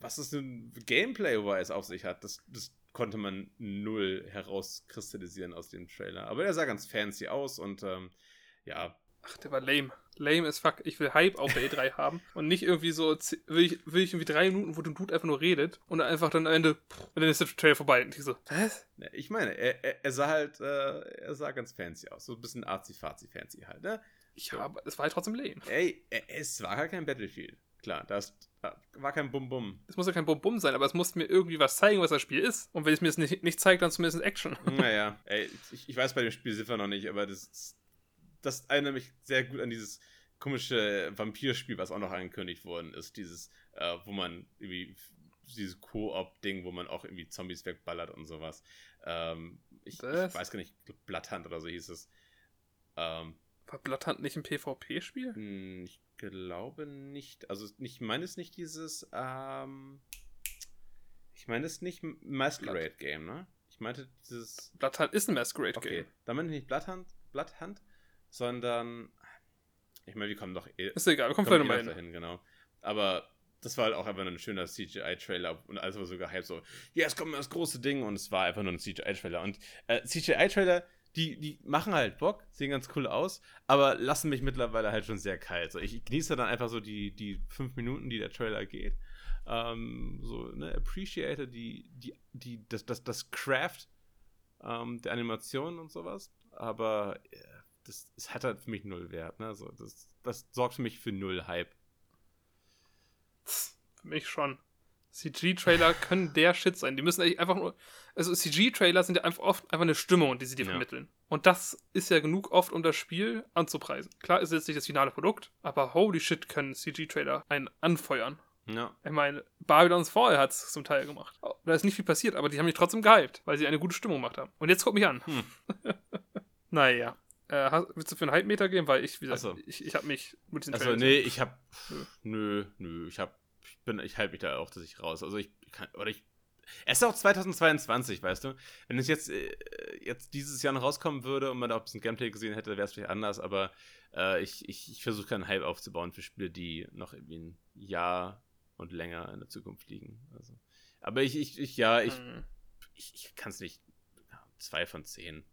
was das nun Gameplay-wise auf sich hat, das, das konnte man null herauskristallisieren aus dem Trailer. Aber der sah ganz fancy aus und ähm, ja, Ach, der war lame. Lame as fuck. Ich will Hype auf der E3 haben und nicht irgendwie so, will ich, will ich irgendwie drei Minuten, wo der Dude einfach nur redet und einfach dann am Ende, und dann ist der Trailer vorbei. Und ich so, was? Ich meine, er, er, er sah halt, äh, er sah ganz fancy aus. So ein bisschen arzi-fazi-fancy halt, ne? Ich habe, es war halt trotzdem lame. Ey, äh, es war halt kein Battlefield. Klar, das da war kein Bum-Bum. Es muss ja kein Bum-Bum sein, aber es muss mir irgendwie was zeigen, was das Spiel ist. Und wenn es mir das nicht, nicht zeigt, dann zumindest Action. Naja, ey, ich, ich weiß bei dem Spiel Ziffer noch nicht, aber das, das erinnert mich sehr gut an dieses komische Vampirspiel, was auch noch angekündigt worden ist. Dieses, äh, wo man irgendwie dieses Koop-Ding, wo man auch irgendwie Zombies wegballert und sowas. Ähm, ich, ich weiß gar nicht, Bloodhunt oder so hieß es. Ähm, War Bloodhunt nicht ein PvP-Spiel? Hm, Ich glaube nicht. Also ich meine es nicht dieses, ähm, ich meine es nicht Masquerade Game, ne? Ich meinte dieses, Bloodhunt ist ein Masquerade-Game. okay, da meinte ich nicht Bloodhunt, Bloodhunt, sondern, ich meine, wir kommen doch eh, Ist egal, wir kommen vielleicht nochmal noch hin. genau. Aber das war halt auch einfach nur ein schöner CGI-Trailer und alles war so gehypt, so, ja, es kommt das große Ding und es war einfach nur ein CGI-Trailer. Und äh, CGI-Trailer, die, die machen halt Bock, sehen ganz cool aus, aber lassen mich mittlerweile halt schon sehr kalt. So, ich genieße dann einfach so die, die fünf Minuten, die der Trailer geht. Ähm, so, ne, appreciate die, die, die, das, das, das Craft ähm, der Animation und sowas. Aber äh, das, das hat halt für mich null Wert, ne? So, das, das sorgt für mich für null Hype. Für mich schon. CG-Trailer können der Shit sein. Die müssen eigentlich einfach nur. Also, CG-Trailer sind ja einfach oft einfach eine Stimmung, die sie dir Ja. vermitteln. Und das ist ja genug oft, um das Spiel anzupreisen. Klar ist jetzt nicht das finale Produkt, aber holy shit können CG-Trailer einen anfeuern. Ja. Ich meine, Babylon's Fall hat es zum Teil gemacht. Da ist nicht viel passiert, aber die haben mich trotzdem gehypt, weil sie eine gute Stimmung gemacht haben. Und jetzt guck mich an. Hm. naja. Äh, hast, willst du für einen Hype-Meter gehen? Weil ich, wie gesagt, so. ich, ich habe mich mit diesen Also, nee, ich hab. Nö. Nö, nö, ich hab. Ich bin, ich halte mich da auch, dass ich raus. Also ich kann, oder ich. Es ist auch 2022, weißt du? Wenn es jetzt, äh, jetzt dieses Jahr noch rauskommen würde und man da auch ein bisschen Gameplay gesehen hätte, wäre es vielleicht anders, aber äh, ich, ich, ich versuche keinen Hype aufzubauen für Spiele, die noch irgendwie ein Jahr und länger in der Zukunft liegen. Also. Aber ich, ich, ich ja, ich, Hm. ich, ich kann es nicht. Ja, zwei von zehn.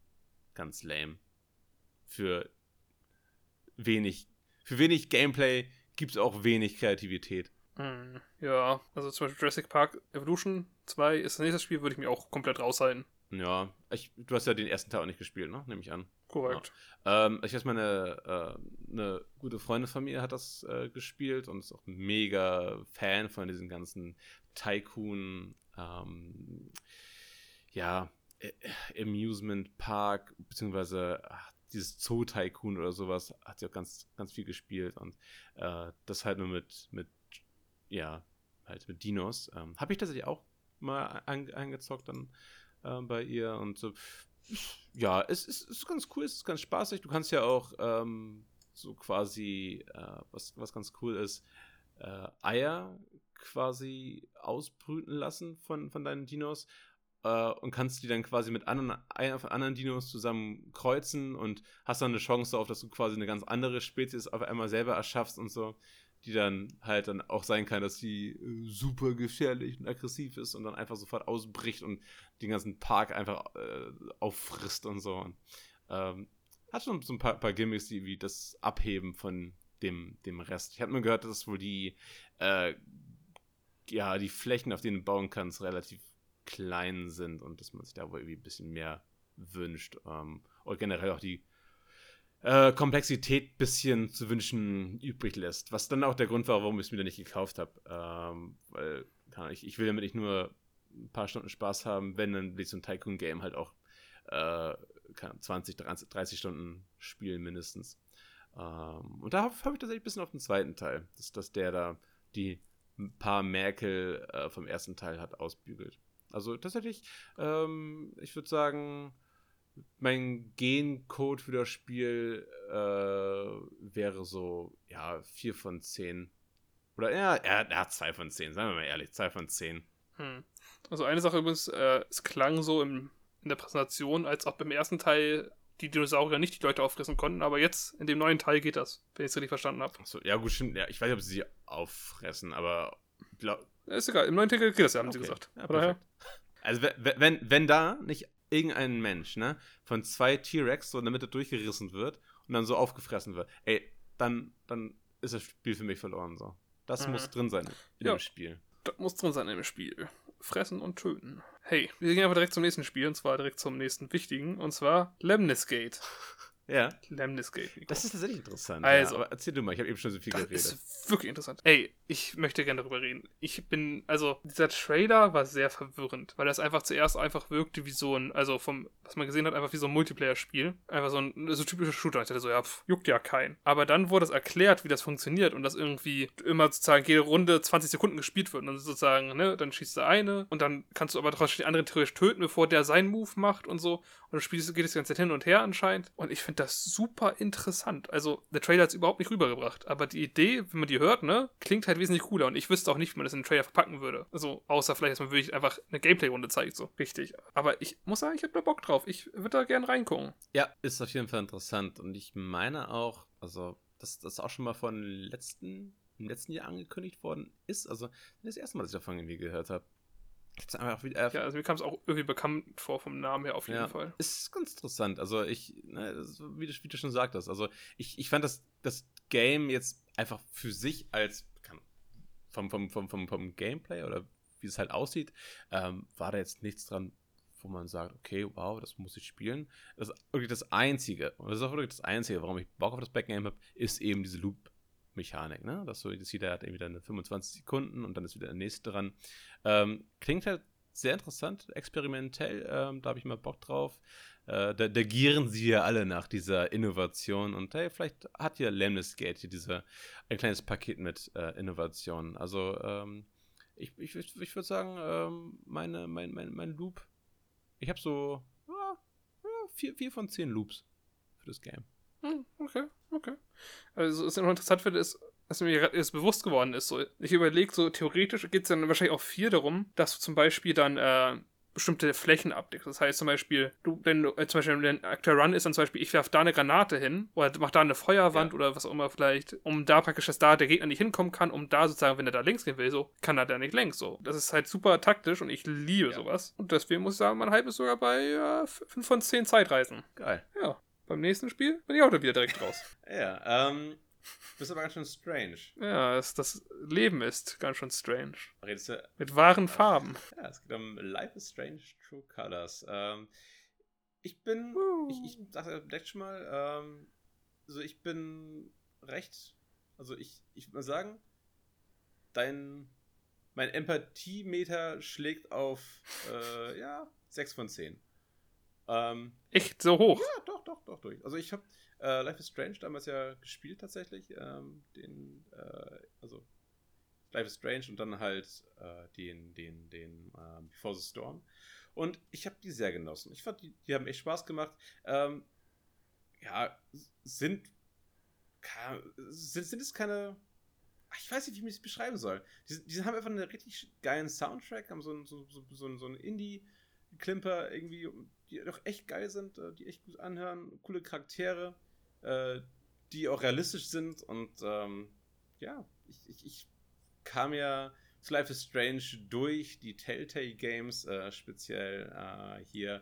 Ganz lame. Für wenig, für wenig Gameplay gibt es auch wenig Kreativität. Hm, Ja, also zum Beispiel Jurassic Park Evolution 2 ist das nächste Spiel, würde ich mir auch komplett raushalten. Ja, ich, du hast ja den ersten Teil auch nicht gespielt, ne? Nehme ich an. Korrekt. Ähm, ich weiß, meine äh, eine gute Freundin von mir hat das äh, gespielt und ist auch mega Fan von diesen ganzen Tycoon, ähm, ja, äh, Amusement Park, beziehungsweise ach, dieses Zoo Tycoon oder sowas, hat sie auch ganz, ganz viel gespielt und äh, das halt nur mit, mit, ja, halt mit Dinos. Ähm, Habe ich tatsächlich auch mal an, angezockt dann äh, bei ihr und so. Ja, es ist, ist ganz cool, es ist ganz spaßig. Du kannst ja auch ähm, so quasi, äh, was, was ganz cool ist, äh, Eier quasi ausbrüten lassen von, von deinen Dinos äh, und kannst die dann quasi mit anderen Eiern von anderen Dinos zusammen kreuzen und hast dann eine Chance darauf, dass du quasi eine ganz andere Spezies auf einmal selber erschaffst und so, die dann halt dann auch sein kann, dass sie äh, super gefährlich und aggressiv ist und dann einfach sofort ausbricht und den ganzen Park einfach äh, auffrisst und so. Und, ähm, hat schon so ein paar, paar Gimmicks, die wie das Abheben von dem, dem Rest. Ich habe nur gehört, dass wohl die, äh, ja, die Flächen, auf denen du bauen kannst, relativ klein sind und dass man sich da wohl irgendwie ein bisschen mehr wünscht. Ähm, und generell auch die äh, Komplexität ein bisschen zu wünschen übrig lässt. Was dann auch der Grund war, warum ich es mir dann nicht gekauft habe. Ähm, weil ich, ich will damit nicht nur ein paar Stunden Spaß haben, wenn dann so ein Tycoon-Game halt auch äh, keine Ahnung, 20, 30, 30 Stunden spielen mindestens. Ähm, und da habe ich tatsächlich ein bisschen auf den zweiten Teil, dass, dass der da die paar Merkel äh, vom ersten Teil hat ausbügelt. Also tatsächlich, ähm, ich würde sagen, mein Gencode für das Spiel äh, wäre so, ja, 4 von 10. Oder ja, er, hat zwei von zehn, seien wir mal ehrlich, zwei von zehn. Hm. Also eine Sache übrigens, äh, es klang so im, in der Präsentation, als ob beim ersten Teil die Dinosaurier nicht die Leute auffressen konnten, aber jetzt in dem neuen Teil geht das, wenn ich es richtig verstanden habe. Achso, ja gut, stimmt. Ja, ich weiß nicht, ob sie sie auffressen, aber glaub, Ist egal, im neuen Teil geht das ja, haben sie Okay. gesagt. Ja, Also we- we- wenn, wenn da nicht irgendein Mensch, ne, von zwei T-Rex so in der Mitte durchgerissen wird und dann so aufgefressen wird, ey, dann, dann ist das Spiel für mich verloren so. Das Mhm. muss drin sein in Ja. dem Spiel. das muss drin sein im Spiel. Fressen und töten. Hey, wir gehen aber direkt zum nächsten Spiel, und zwar direkt zum nächsten wichtigen, und zwar Lemnisgate. Ja, Lemnisgate. Nico. das ist tatsächlich interessant. Also. ja, aber erzähl du mal, ich habe eben schon so viel Das geredet. ist wirklich interessant. Ey, ich möchte gerne darüber reden. Ich bin, also, dieser Trailer war sehr verwirrend, weil das einfach zuerst einfach wirkte wie so ein, also vom, was man gesehen hat, einfach wie so ein Multiplayer-Spiel. Einfach so ein, so typischer Shooter. Ich dachte so, ja, pff, juckt ja keinen. Aber dann wurde es erklärt, wie das funktioniert und dass irgendwie immer sozusagen jede Runde 20 Sekunden gespielt wird. Und dann sozusagen, ne, dann schießt du eine und dann kannst du aber trotzdem die andere theoretisch töten, bevor der seinen Move macht und so. Und dann spielst, geht es die ganze Zeit hin und her anscheinend. Und ich finde das super interessant. Also, der Trailer hat es überhaupt nicht rübergebracht. Aber die Idee, wenn man die hört, ne, klingt halt wesentlich cooler. Und ich wüsste auch nicht, wie man das in den Trailer verpacken würde. Also, außer vielleicht, dass man wirklich einfach eine Gameplay-Runde zeigt, so. Richtig. Aber ich muss sagen, ich habe da Bock drauf. Ich würde da gerne reingucken. Ja, ist auf jeden Fall interessant. Und ich meine auch, also, dass das auch schon mal von letzten, im letzten Jahr angekündigt worden ist. Also, das erste Mal, dass ich davon irgendwie gehört habe. Hab's einfach wieder. Ja, also mir kam es auch irgendwie bekannt vor vom Namen her auf jeden Ja, Fall. ist ganz interessant. Also, ich, ne, wie, du, wie du schon sagtest, also, ich, ich fand das, das Game jetzt einfach für sich als vom, vom, vom, vom, vom Gameplay oder wie es halt aussieht, ähm, war da jetzt nichts dran, wo man sagt, okay, wow, das muss ich spielen. Das ist wirklich das Einzige, und das ist auch wirklich das Einzige, warum ich Bock auf das Backgame habe, ist eben diese Loop-Mechanik, ne? Dass so, jeder hat irgendwie dann 25 Sekunden und dann ist wieder der nächste dran. Ähm, klingt halt sehr interessant, experimentell, ähm, da habe ich mal Bock drauf. Äh, da, da gieren sie ja alle nach dieser Innovation und hey, vielleicht hat ja Lemnisgate hier diese, ein kleines Paket mit äh, Innovationen. Also, ähm, ich, ich, ich, ich würde sagen, ähm, meine, mein, mein, mein Loop, ich habe so ja, ja, vier, vier von zehn Loops für das Game. Hm, okay, okay. Also, was ich noch interessant finde, ist, was mir gerade erst bewusst geworden ist. So, ich überlege, so theoretisch geht es dann wahrscheinlich auch viel darum, dass du zum Beispiel dann äh, bestimmte Flächen abdeckst. Das heißt zum Beispiel, du, wenn du, äh, zum Beispiel, wenn ein Akteur Run ist, dann zum Beispiel, ich werfe da eine Granate hin oder mach da eine Feuerwand Ja. oder was auch immer vielleicht, um da praktisch, dass da der Gegner nicht hinkommen kann, um da sozusagen, wenn er da längs gehen will, so, kann er da nicht längs. So. Das ist halt super taktisch und ich liebe Ja. sowas. Und deswegen muss ich sagen, mein Hype ist sogar bei äh, 5 von 10 Zeitreisen. Geil. Ja. Beim nächsten Spiel bin ich auch da wieder direkt raus. Ja, ähm, bist aber ganz schön strange. Ja, es, das Leben ist ganz schön strange. Redest du Mit wahren Farben. Ja, es geht um Life is Strange True Colors. Ähm, ich bin, Uh. ich, ich sage direkt schon mal, ähm, also ich bin recht, also ich, ich würde mal sagen, dein, mein Empathiemeter schlägt auf, äh, ja, 6 von 10. Ähm, Echt so hoch. ja, doch, doch, doch, durch. Also ich habe äh, Life is Strange damals ja gespielt tatsächlich. Ähm, den, äh, also Life is Strange und dann halt äh, den, den, den ähm, Before the Storm. Und ich habe die sehr genossen. Ich fand, die, die haben echt Spaß gemacht. Ähm, ja, sind, sind, sind es keine. Ich weiß nicht, wie ich es beschreiben soll. Die, die haben einfach einen richtig geilen Soundtrack, haben so einen so, so, so einen Indie-Klimper irgendwie, die doch echt geil sind, äh, die echt gut anhören, coole Charaktere, äh, die auch realistisch sind und ähm, ja, ich, ich, ich kam ja zu Life is Strange durch die Telltale Games, äh, speziell äh, hier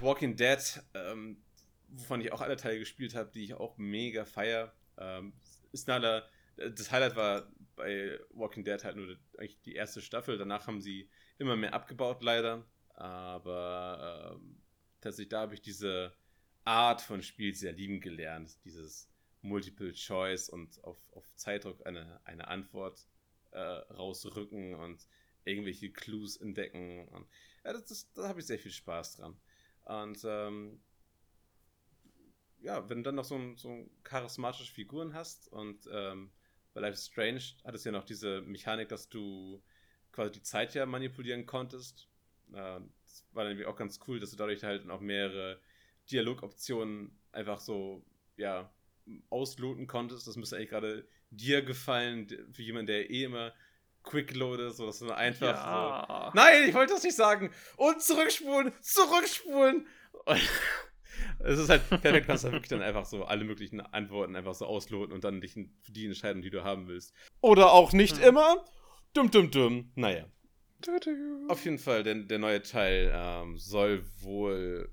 Walking Dead, ähm, wovon ich auch alle Teile gespielt habe, die ich auch mega feier. Ähm, ist leider, das Highlight war bei Walking Dead halt nur die, eigentlich die erste Staffel. Danach haben sie immer mehr abgebaut, leider. Aber ähm, tatsächlich, da habe ich diese Art von Spiel sehr lieben gelernt. Dieses Multiple Choice und auf, auf Zeitdruck eine, eine Antwort äh, rausrücken und irgendwelche Clues entdecken. Und, ja, das, das, da habe ich sehr viel Spaß dran. Und ähm, ja, wenn du dann noch so, so charismatische Figuren hast und ähm, bei Life is Strange hat es ja noch diese Mechanik, dass du quasi die Zeit ja manipulieren konntest. Äh, das war dann irgendwie auch ganz cool, dass du dadurch halt auch mehrere Dialogoptionen einfach so, ja, ausloten konntest. Das müsste eigentlich gerade dir gefallen, für jemanden, der eh immer quick loadet, so dass du einfach ja. so, Nein, ich wollte das nicht sagen. Und zurückspulen, zurückspulen. es ist halt perfekt, kannst du wirklich dann einfach so alle möglichen Antworten einfach so ausloten und dann dich für die entscheiden, die du haben willst. Oder auch nicht hm. immer. Dumm, dumm, dumm. Naja. Auf jeden Fall, denn der neue Teil ähm, soll wohl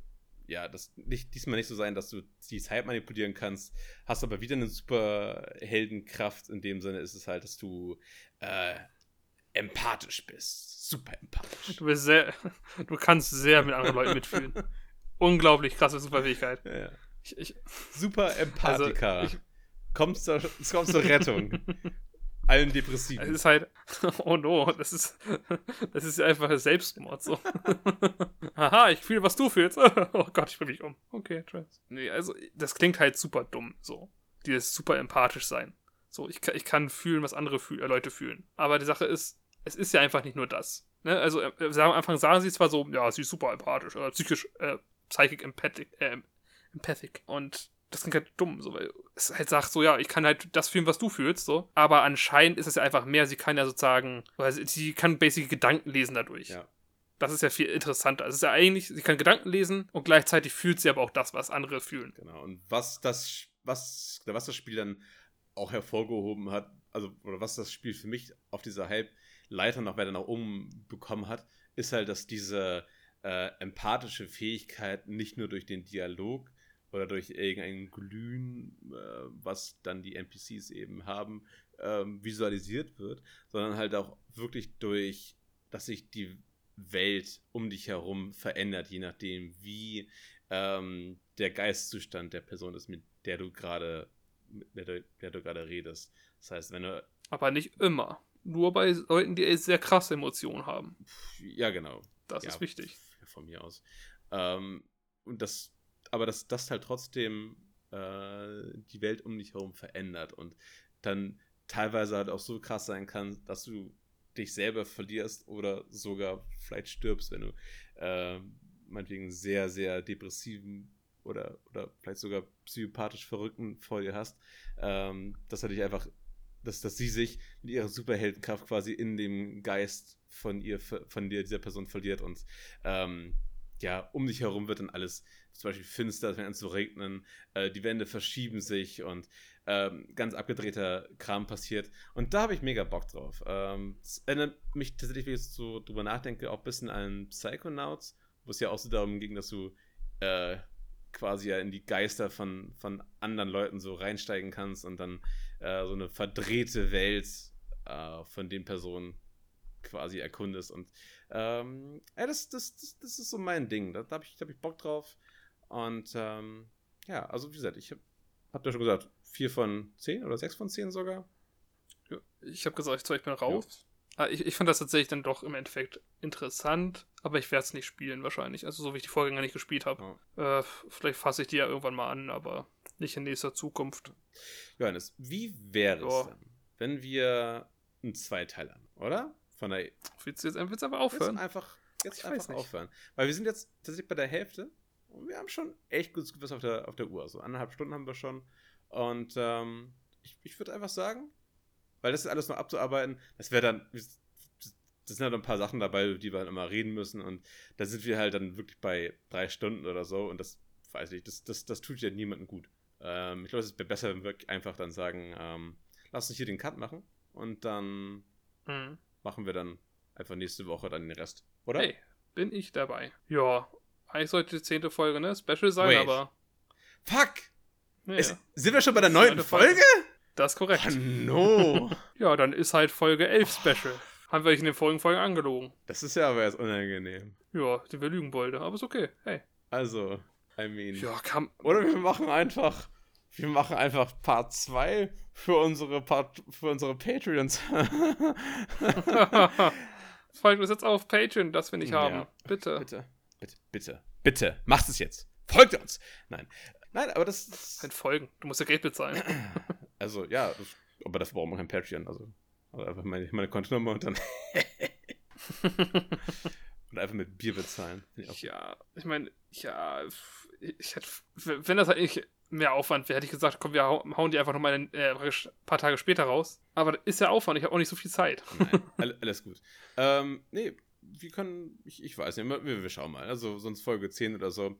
ja, das nicht, diesmal nicht so sein, dass du die Zeit manipulieren kannst, hast aber wieder eine super Heldenkraft. In dem Sinne ist es halt, dass du äh, empathisch bist. Super empathisch. Du bist sehr, du kannst sehr mit anderen Leuten mitfühlen. Unglaublich krasse Superfähigkeit. Ja. Ich, ich, super Empathiker. Also, ich, kommst zur, kommst zur Rettung. allen Depressiven. Es ist halt, oh no, das ist, das ist einfach Selbstmord so. Haha, ich fühle, was du fühlst. oh Gott, ich bringe mich um. Okay, Trans. Nee, also, das klingt halt super dumm, so. Dieses super empathisch sein. So, ich, ich kann fühlen, was andere fühl, äh, Leute fühlen. Aber die Sache ist, es ist ja einfach nicht nur das. Ne? Also, äh, am Anfang sagen sie zwar so, ja, sie ist super empathisch, äh, psychisch, äh, psychic empathic, äh, empathic. Und das klingt halt dumm, so, weil es halt sagt so, ja, ich kann halt das fühlen, was du fühlst, so. Aber anscheinend ist es ja einfach mehr, sie kann ja sozusagen, sie kann basic Gedanken lesen dadurch. Ja. Das ist ja viel interessanter. Es ist ja eigentlich, sie kann Gedanken lesen und gleichzeitig fühlt sie aber auch das, was andere fühlen. Genau. Und was das, was, was das Spiel dann auch hervorgehoben hat, also, oder was das Spiel für mich auf dieser Halbleiter noch weiter nach oben bekommen hat, ist halt, dass diese äh, empathische Fähigkeit nicht nur durch den Dialog oder durch irgendein Glühen, äh, was dann die NPCs eben haben, ähm, visualisiert wird, sondern halt auch wirklich durch, dass sich die Welt um dich herum verändert, je nachdem, wie ähm, der Geistzustand der Person ist, mit der du gerade mit der, der du gerade redest. Das heißt, wenn du. Aber nicht immer. Nur bei Leuten, die sehr krasse Emotionen haben. Ja, genau. Das ja, ist wichtig. Von mir aus. Ähm, und das aber dass das halt trotzdem äh, die Welt um dich herum verändert und dann teilweise halt auch so krass sein kann, dass du dich selber verlierst oder sogar vielleicht stirbst, wenn du äh, meinetwegen sehr, sehr depressiven oder, oder vielleicht sogar psychopathisch Verrückten vor dir hast, ähm, dass er dich einfach, dass, dass sie sich mit ihrer Superheldenkraft quasi in dem Geist von ihr, von dir, dieser Person verliert und ähm, ja, um dich herum wird dann alles zum Beispiel finster, es fängt an zu regnen, äh, die Wände verschieben sich und ähm, ganz abgedrehter Kram passiert. Und da habe ich mega Bock drauf. Ähm, erinnert mich tatsächlich, wie ich so drüber nachdenke, auch ein bisschen an Psychonauts, wo es ja auch so darum ging, dass du äh, quasi ja in die Geister von, von anderen Leuten so reinsteigen kannst und dann äh, so eine verdrehte Welt äh, von den Personen quasi erkundest. Und ähm, ja, das, das, das, das ist so mein Ding. Da, da habe ich, hab ich Bock drauf. Und ähm, ja, also wie gesagt, ich habe hab ja schon gesagt, 4 von 10 oder 6 von 10 sogar. Ja, ich habe gesagt, ich bin raus. Ja. Ah, ich, ich fand das tatsächlich dann doch im Endeffekt interessant, aber ich werde es nicht spielen wahrscheinlich. Also so wie ich die Vorgänger nicht gespielt habe. Ja. Äh, vielleicht fasse ich die ja irgendwann mal an, aber nicht in nächster Zukunft. Johannes, wie wäre es dann, wenn wir einen Zweiteil haben, oder? Von der. Willst du jetzt, willst du aber aufhören? Jetzt einfach, jetzt einfach aufhören. Weil wir sind jetzt tatsächlich bei der Hälfte und wir haben schon echt gut was auf der, auf der Uhr. So anderthalb Stunden haben wir schon. Und ähm, ich, ich würde einfach sagen, weil das ist alles noch abzuarbeiten, das wäre dann, das sind halt ein paar Sachen dabei, über die wir halt immer reden müssen. Und da sind wir halt dann wirklich bei drei Stunden oder so. Und das weiß ich, das, das, das tut ja niemandem gut. Ähm, ich glaube, es wäre besser, wenn wir einfach dann sagen, ähm, lass uns hier den Cut machen. Und dann mhm. machen wir dann einfach nächste Woche dann den Rest. Oder? Hey, bin ich dabei. Ja, eigentlich sollte die zehnte Folge, ne? Special sein, Wait. aber. Fuck! Ja. Es, sind wir schon bei der neunten Folge? Folge? Das ist korrekt. Oh no! ja, dann ist halt Folge 11 Special. Haben wir euch in den vorigen Folgen angelogen. Das ist ja aber erst unangenehm. Ja, die wir lügen wollte, aber ist okay. Hey. Also, I mean. Ja, kann. Oder wir machen einfach. Wir machen einfach Part 2 für unsere Part, für unsere Patreons. Folgt uns jetzt auf Patreon, das wir nicht haben. Ja, bitte. Bitte. Bitte, bitte, bitte, macht es jetzt. Folgt uns. Nein. Nein, aber das ist. Ein Folgen. Du musst ja Geld bezahlen. Also, ja, das, aber das braucht man kein Patreon. Also, also einfach meine, meine Kontonummer und dann. und einfach mit Bier bezahlen. Ich ja, ich meine, ja, ich hätte, wenn das halt nicht mehr Aufwand wäre, hätte ich gesagt, komm, wir hauen die einfach nochmal ein äh, paar Tage später raus. Aber das ist ja Aufwand, ich habe auch nicht so viel Zeit. Nein, alles gut. ähm, nee, wir können, ich, ich weiß nicht, wir, wir schauen mal. Also sonst Folge 10 oder so.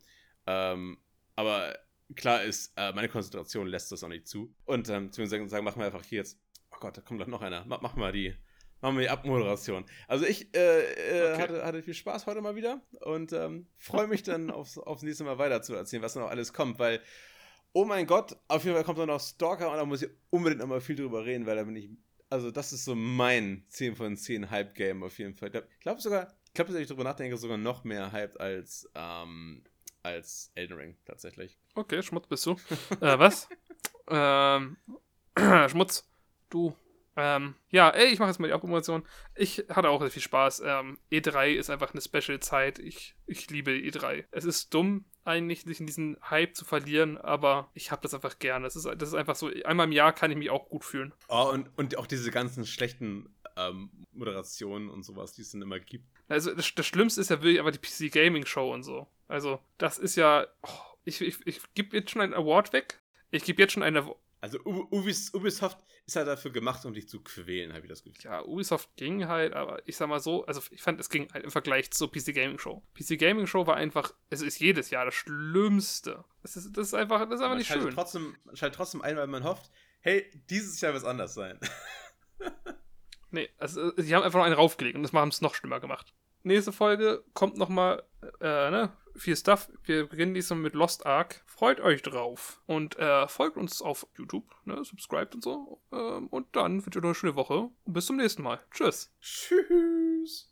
Ähm, aber klar ist, äh, meine Konzentration lässt das auch nicht zu. Und ähm, zu sagen, sagen, machen wir einfach hier jetzt. Oh Gott, da kommt doch noch einer. Mach, mach mal die. Machen wir die Abmoderation. Also ich äh, äh, okay. hatte, hatte, viel Spaß heute mal wieder und ähm, freue mich dann aufs, aufs nächste Mal weiter zu erzählen, was noch alles kommt, weil, oh mein Gott, auf jeden Fall kommt noch Stalker und da muss ich unbedingt noch mal viel drüber reden, weil da bin ich, also das ist so mein 10 von 10 Hype-Game auf jeden Fall. Ich glaube sogar, ich glaube, dass ich drüber nachdenke, sogar noch mehr hyped als ähm, als Elden Ring tatsächlich. Okay, Schmutz bist du. äh, was? ähm, Schmutz, du. Ähm, ja, ey, ich mache jetzt mal die Abmoderation. Ich hatte auch sehr viel Spaß. Ähm, E3 ist einfach eine Special-Zeit. Ich, ich liebe E3. Es ist dumm, eigentlich sich in diesen Hype zu verlieren, aber ich habe das einfach gerne. Das ist, das ist einfach so, einmal im Jahr kann ich mich auch gut fühlen. Oh, und, und auch diese ganzen schlechten ähm, Moderationen und sowas, die es dann immer gibt. Also das, das Schlimmste ist ja wirklich aber die PC Gaming Show und so. Also das ist ja, oh, ich, ich, ich gebe jetzt schon einen Award weg. Ich gebe jetzt schon eine. Also Ubisoft ist halt dafür gemacht, um dich zu quälen, habe ich das Gefühl. Ja, Ubisoft ging halt, aber ich sag mal so, also ich fand, es ging halt im Vergleich zur PC Gaming Show. PC Gaming Show war einfach, es ist jedes Jahr das Schlimmste. Das ist, das ist einfach, das ist einfach nicht schön. Trotzdem, schaltet trotzdem ein, weil man hofft, hey, dieses Jahr wird es anders sein. nee, also sie haben einfach noch einen raufgelegt und das haben es noch schlimmer gemacht. Nächste Folge kommt nochmal, äh, ne? Viel Stuff. Wir beginnen diesmal mit Lost Ark. Freut euch drauf. Und äh, folgt uns auf YouTube, ne? Subscribt und so. Ähm, und dann wünsche ich euch eine schöne Woche. Und bis zum nächsten Mal. Tschüss. Tschüss.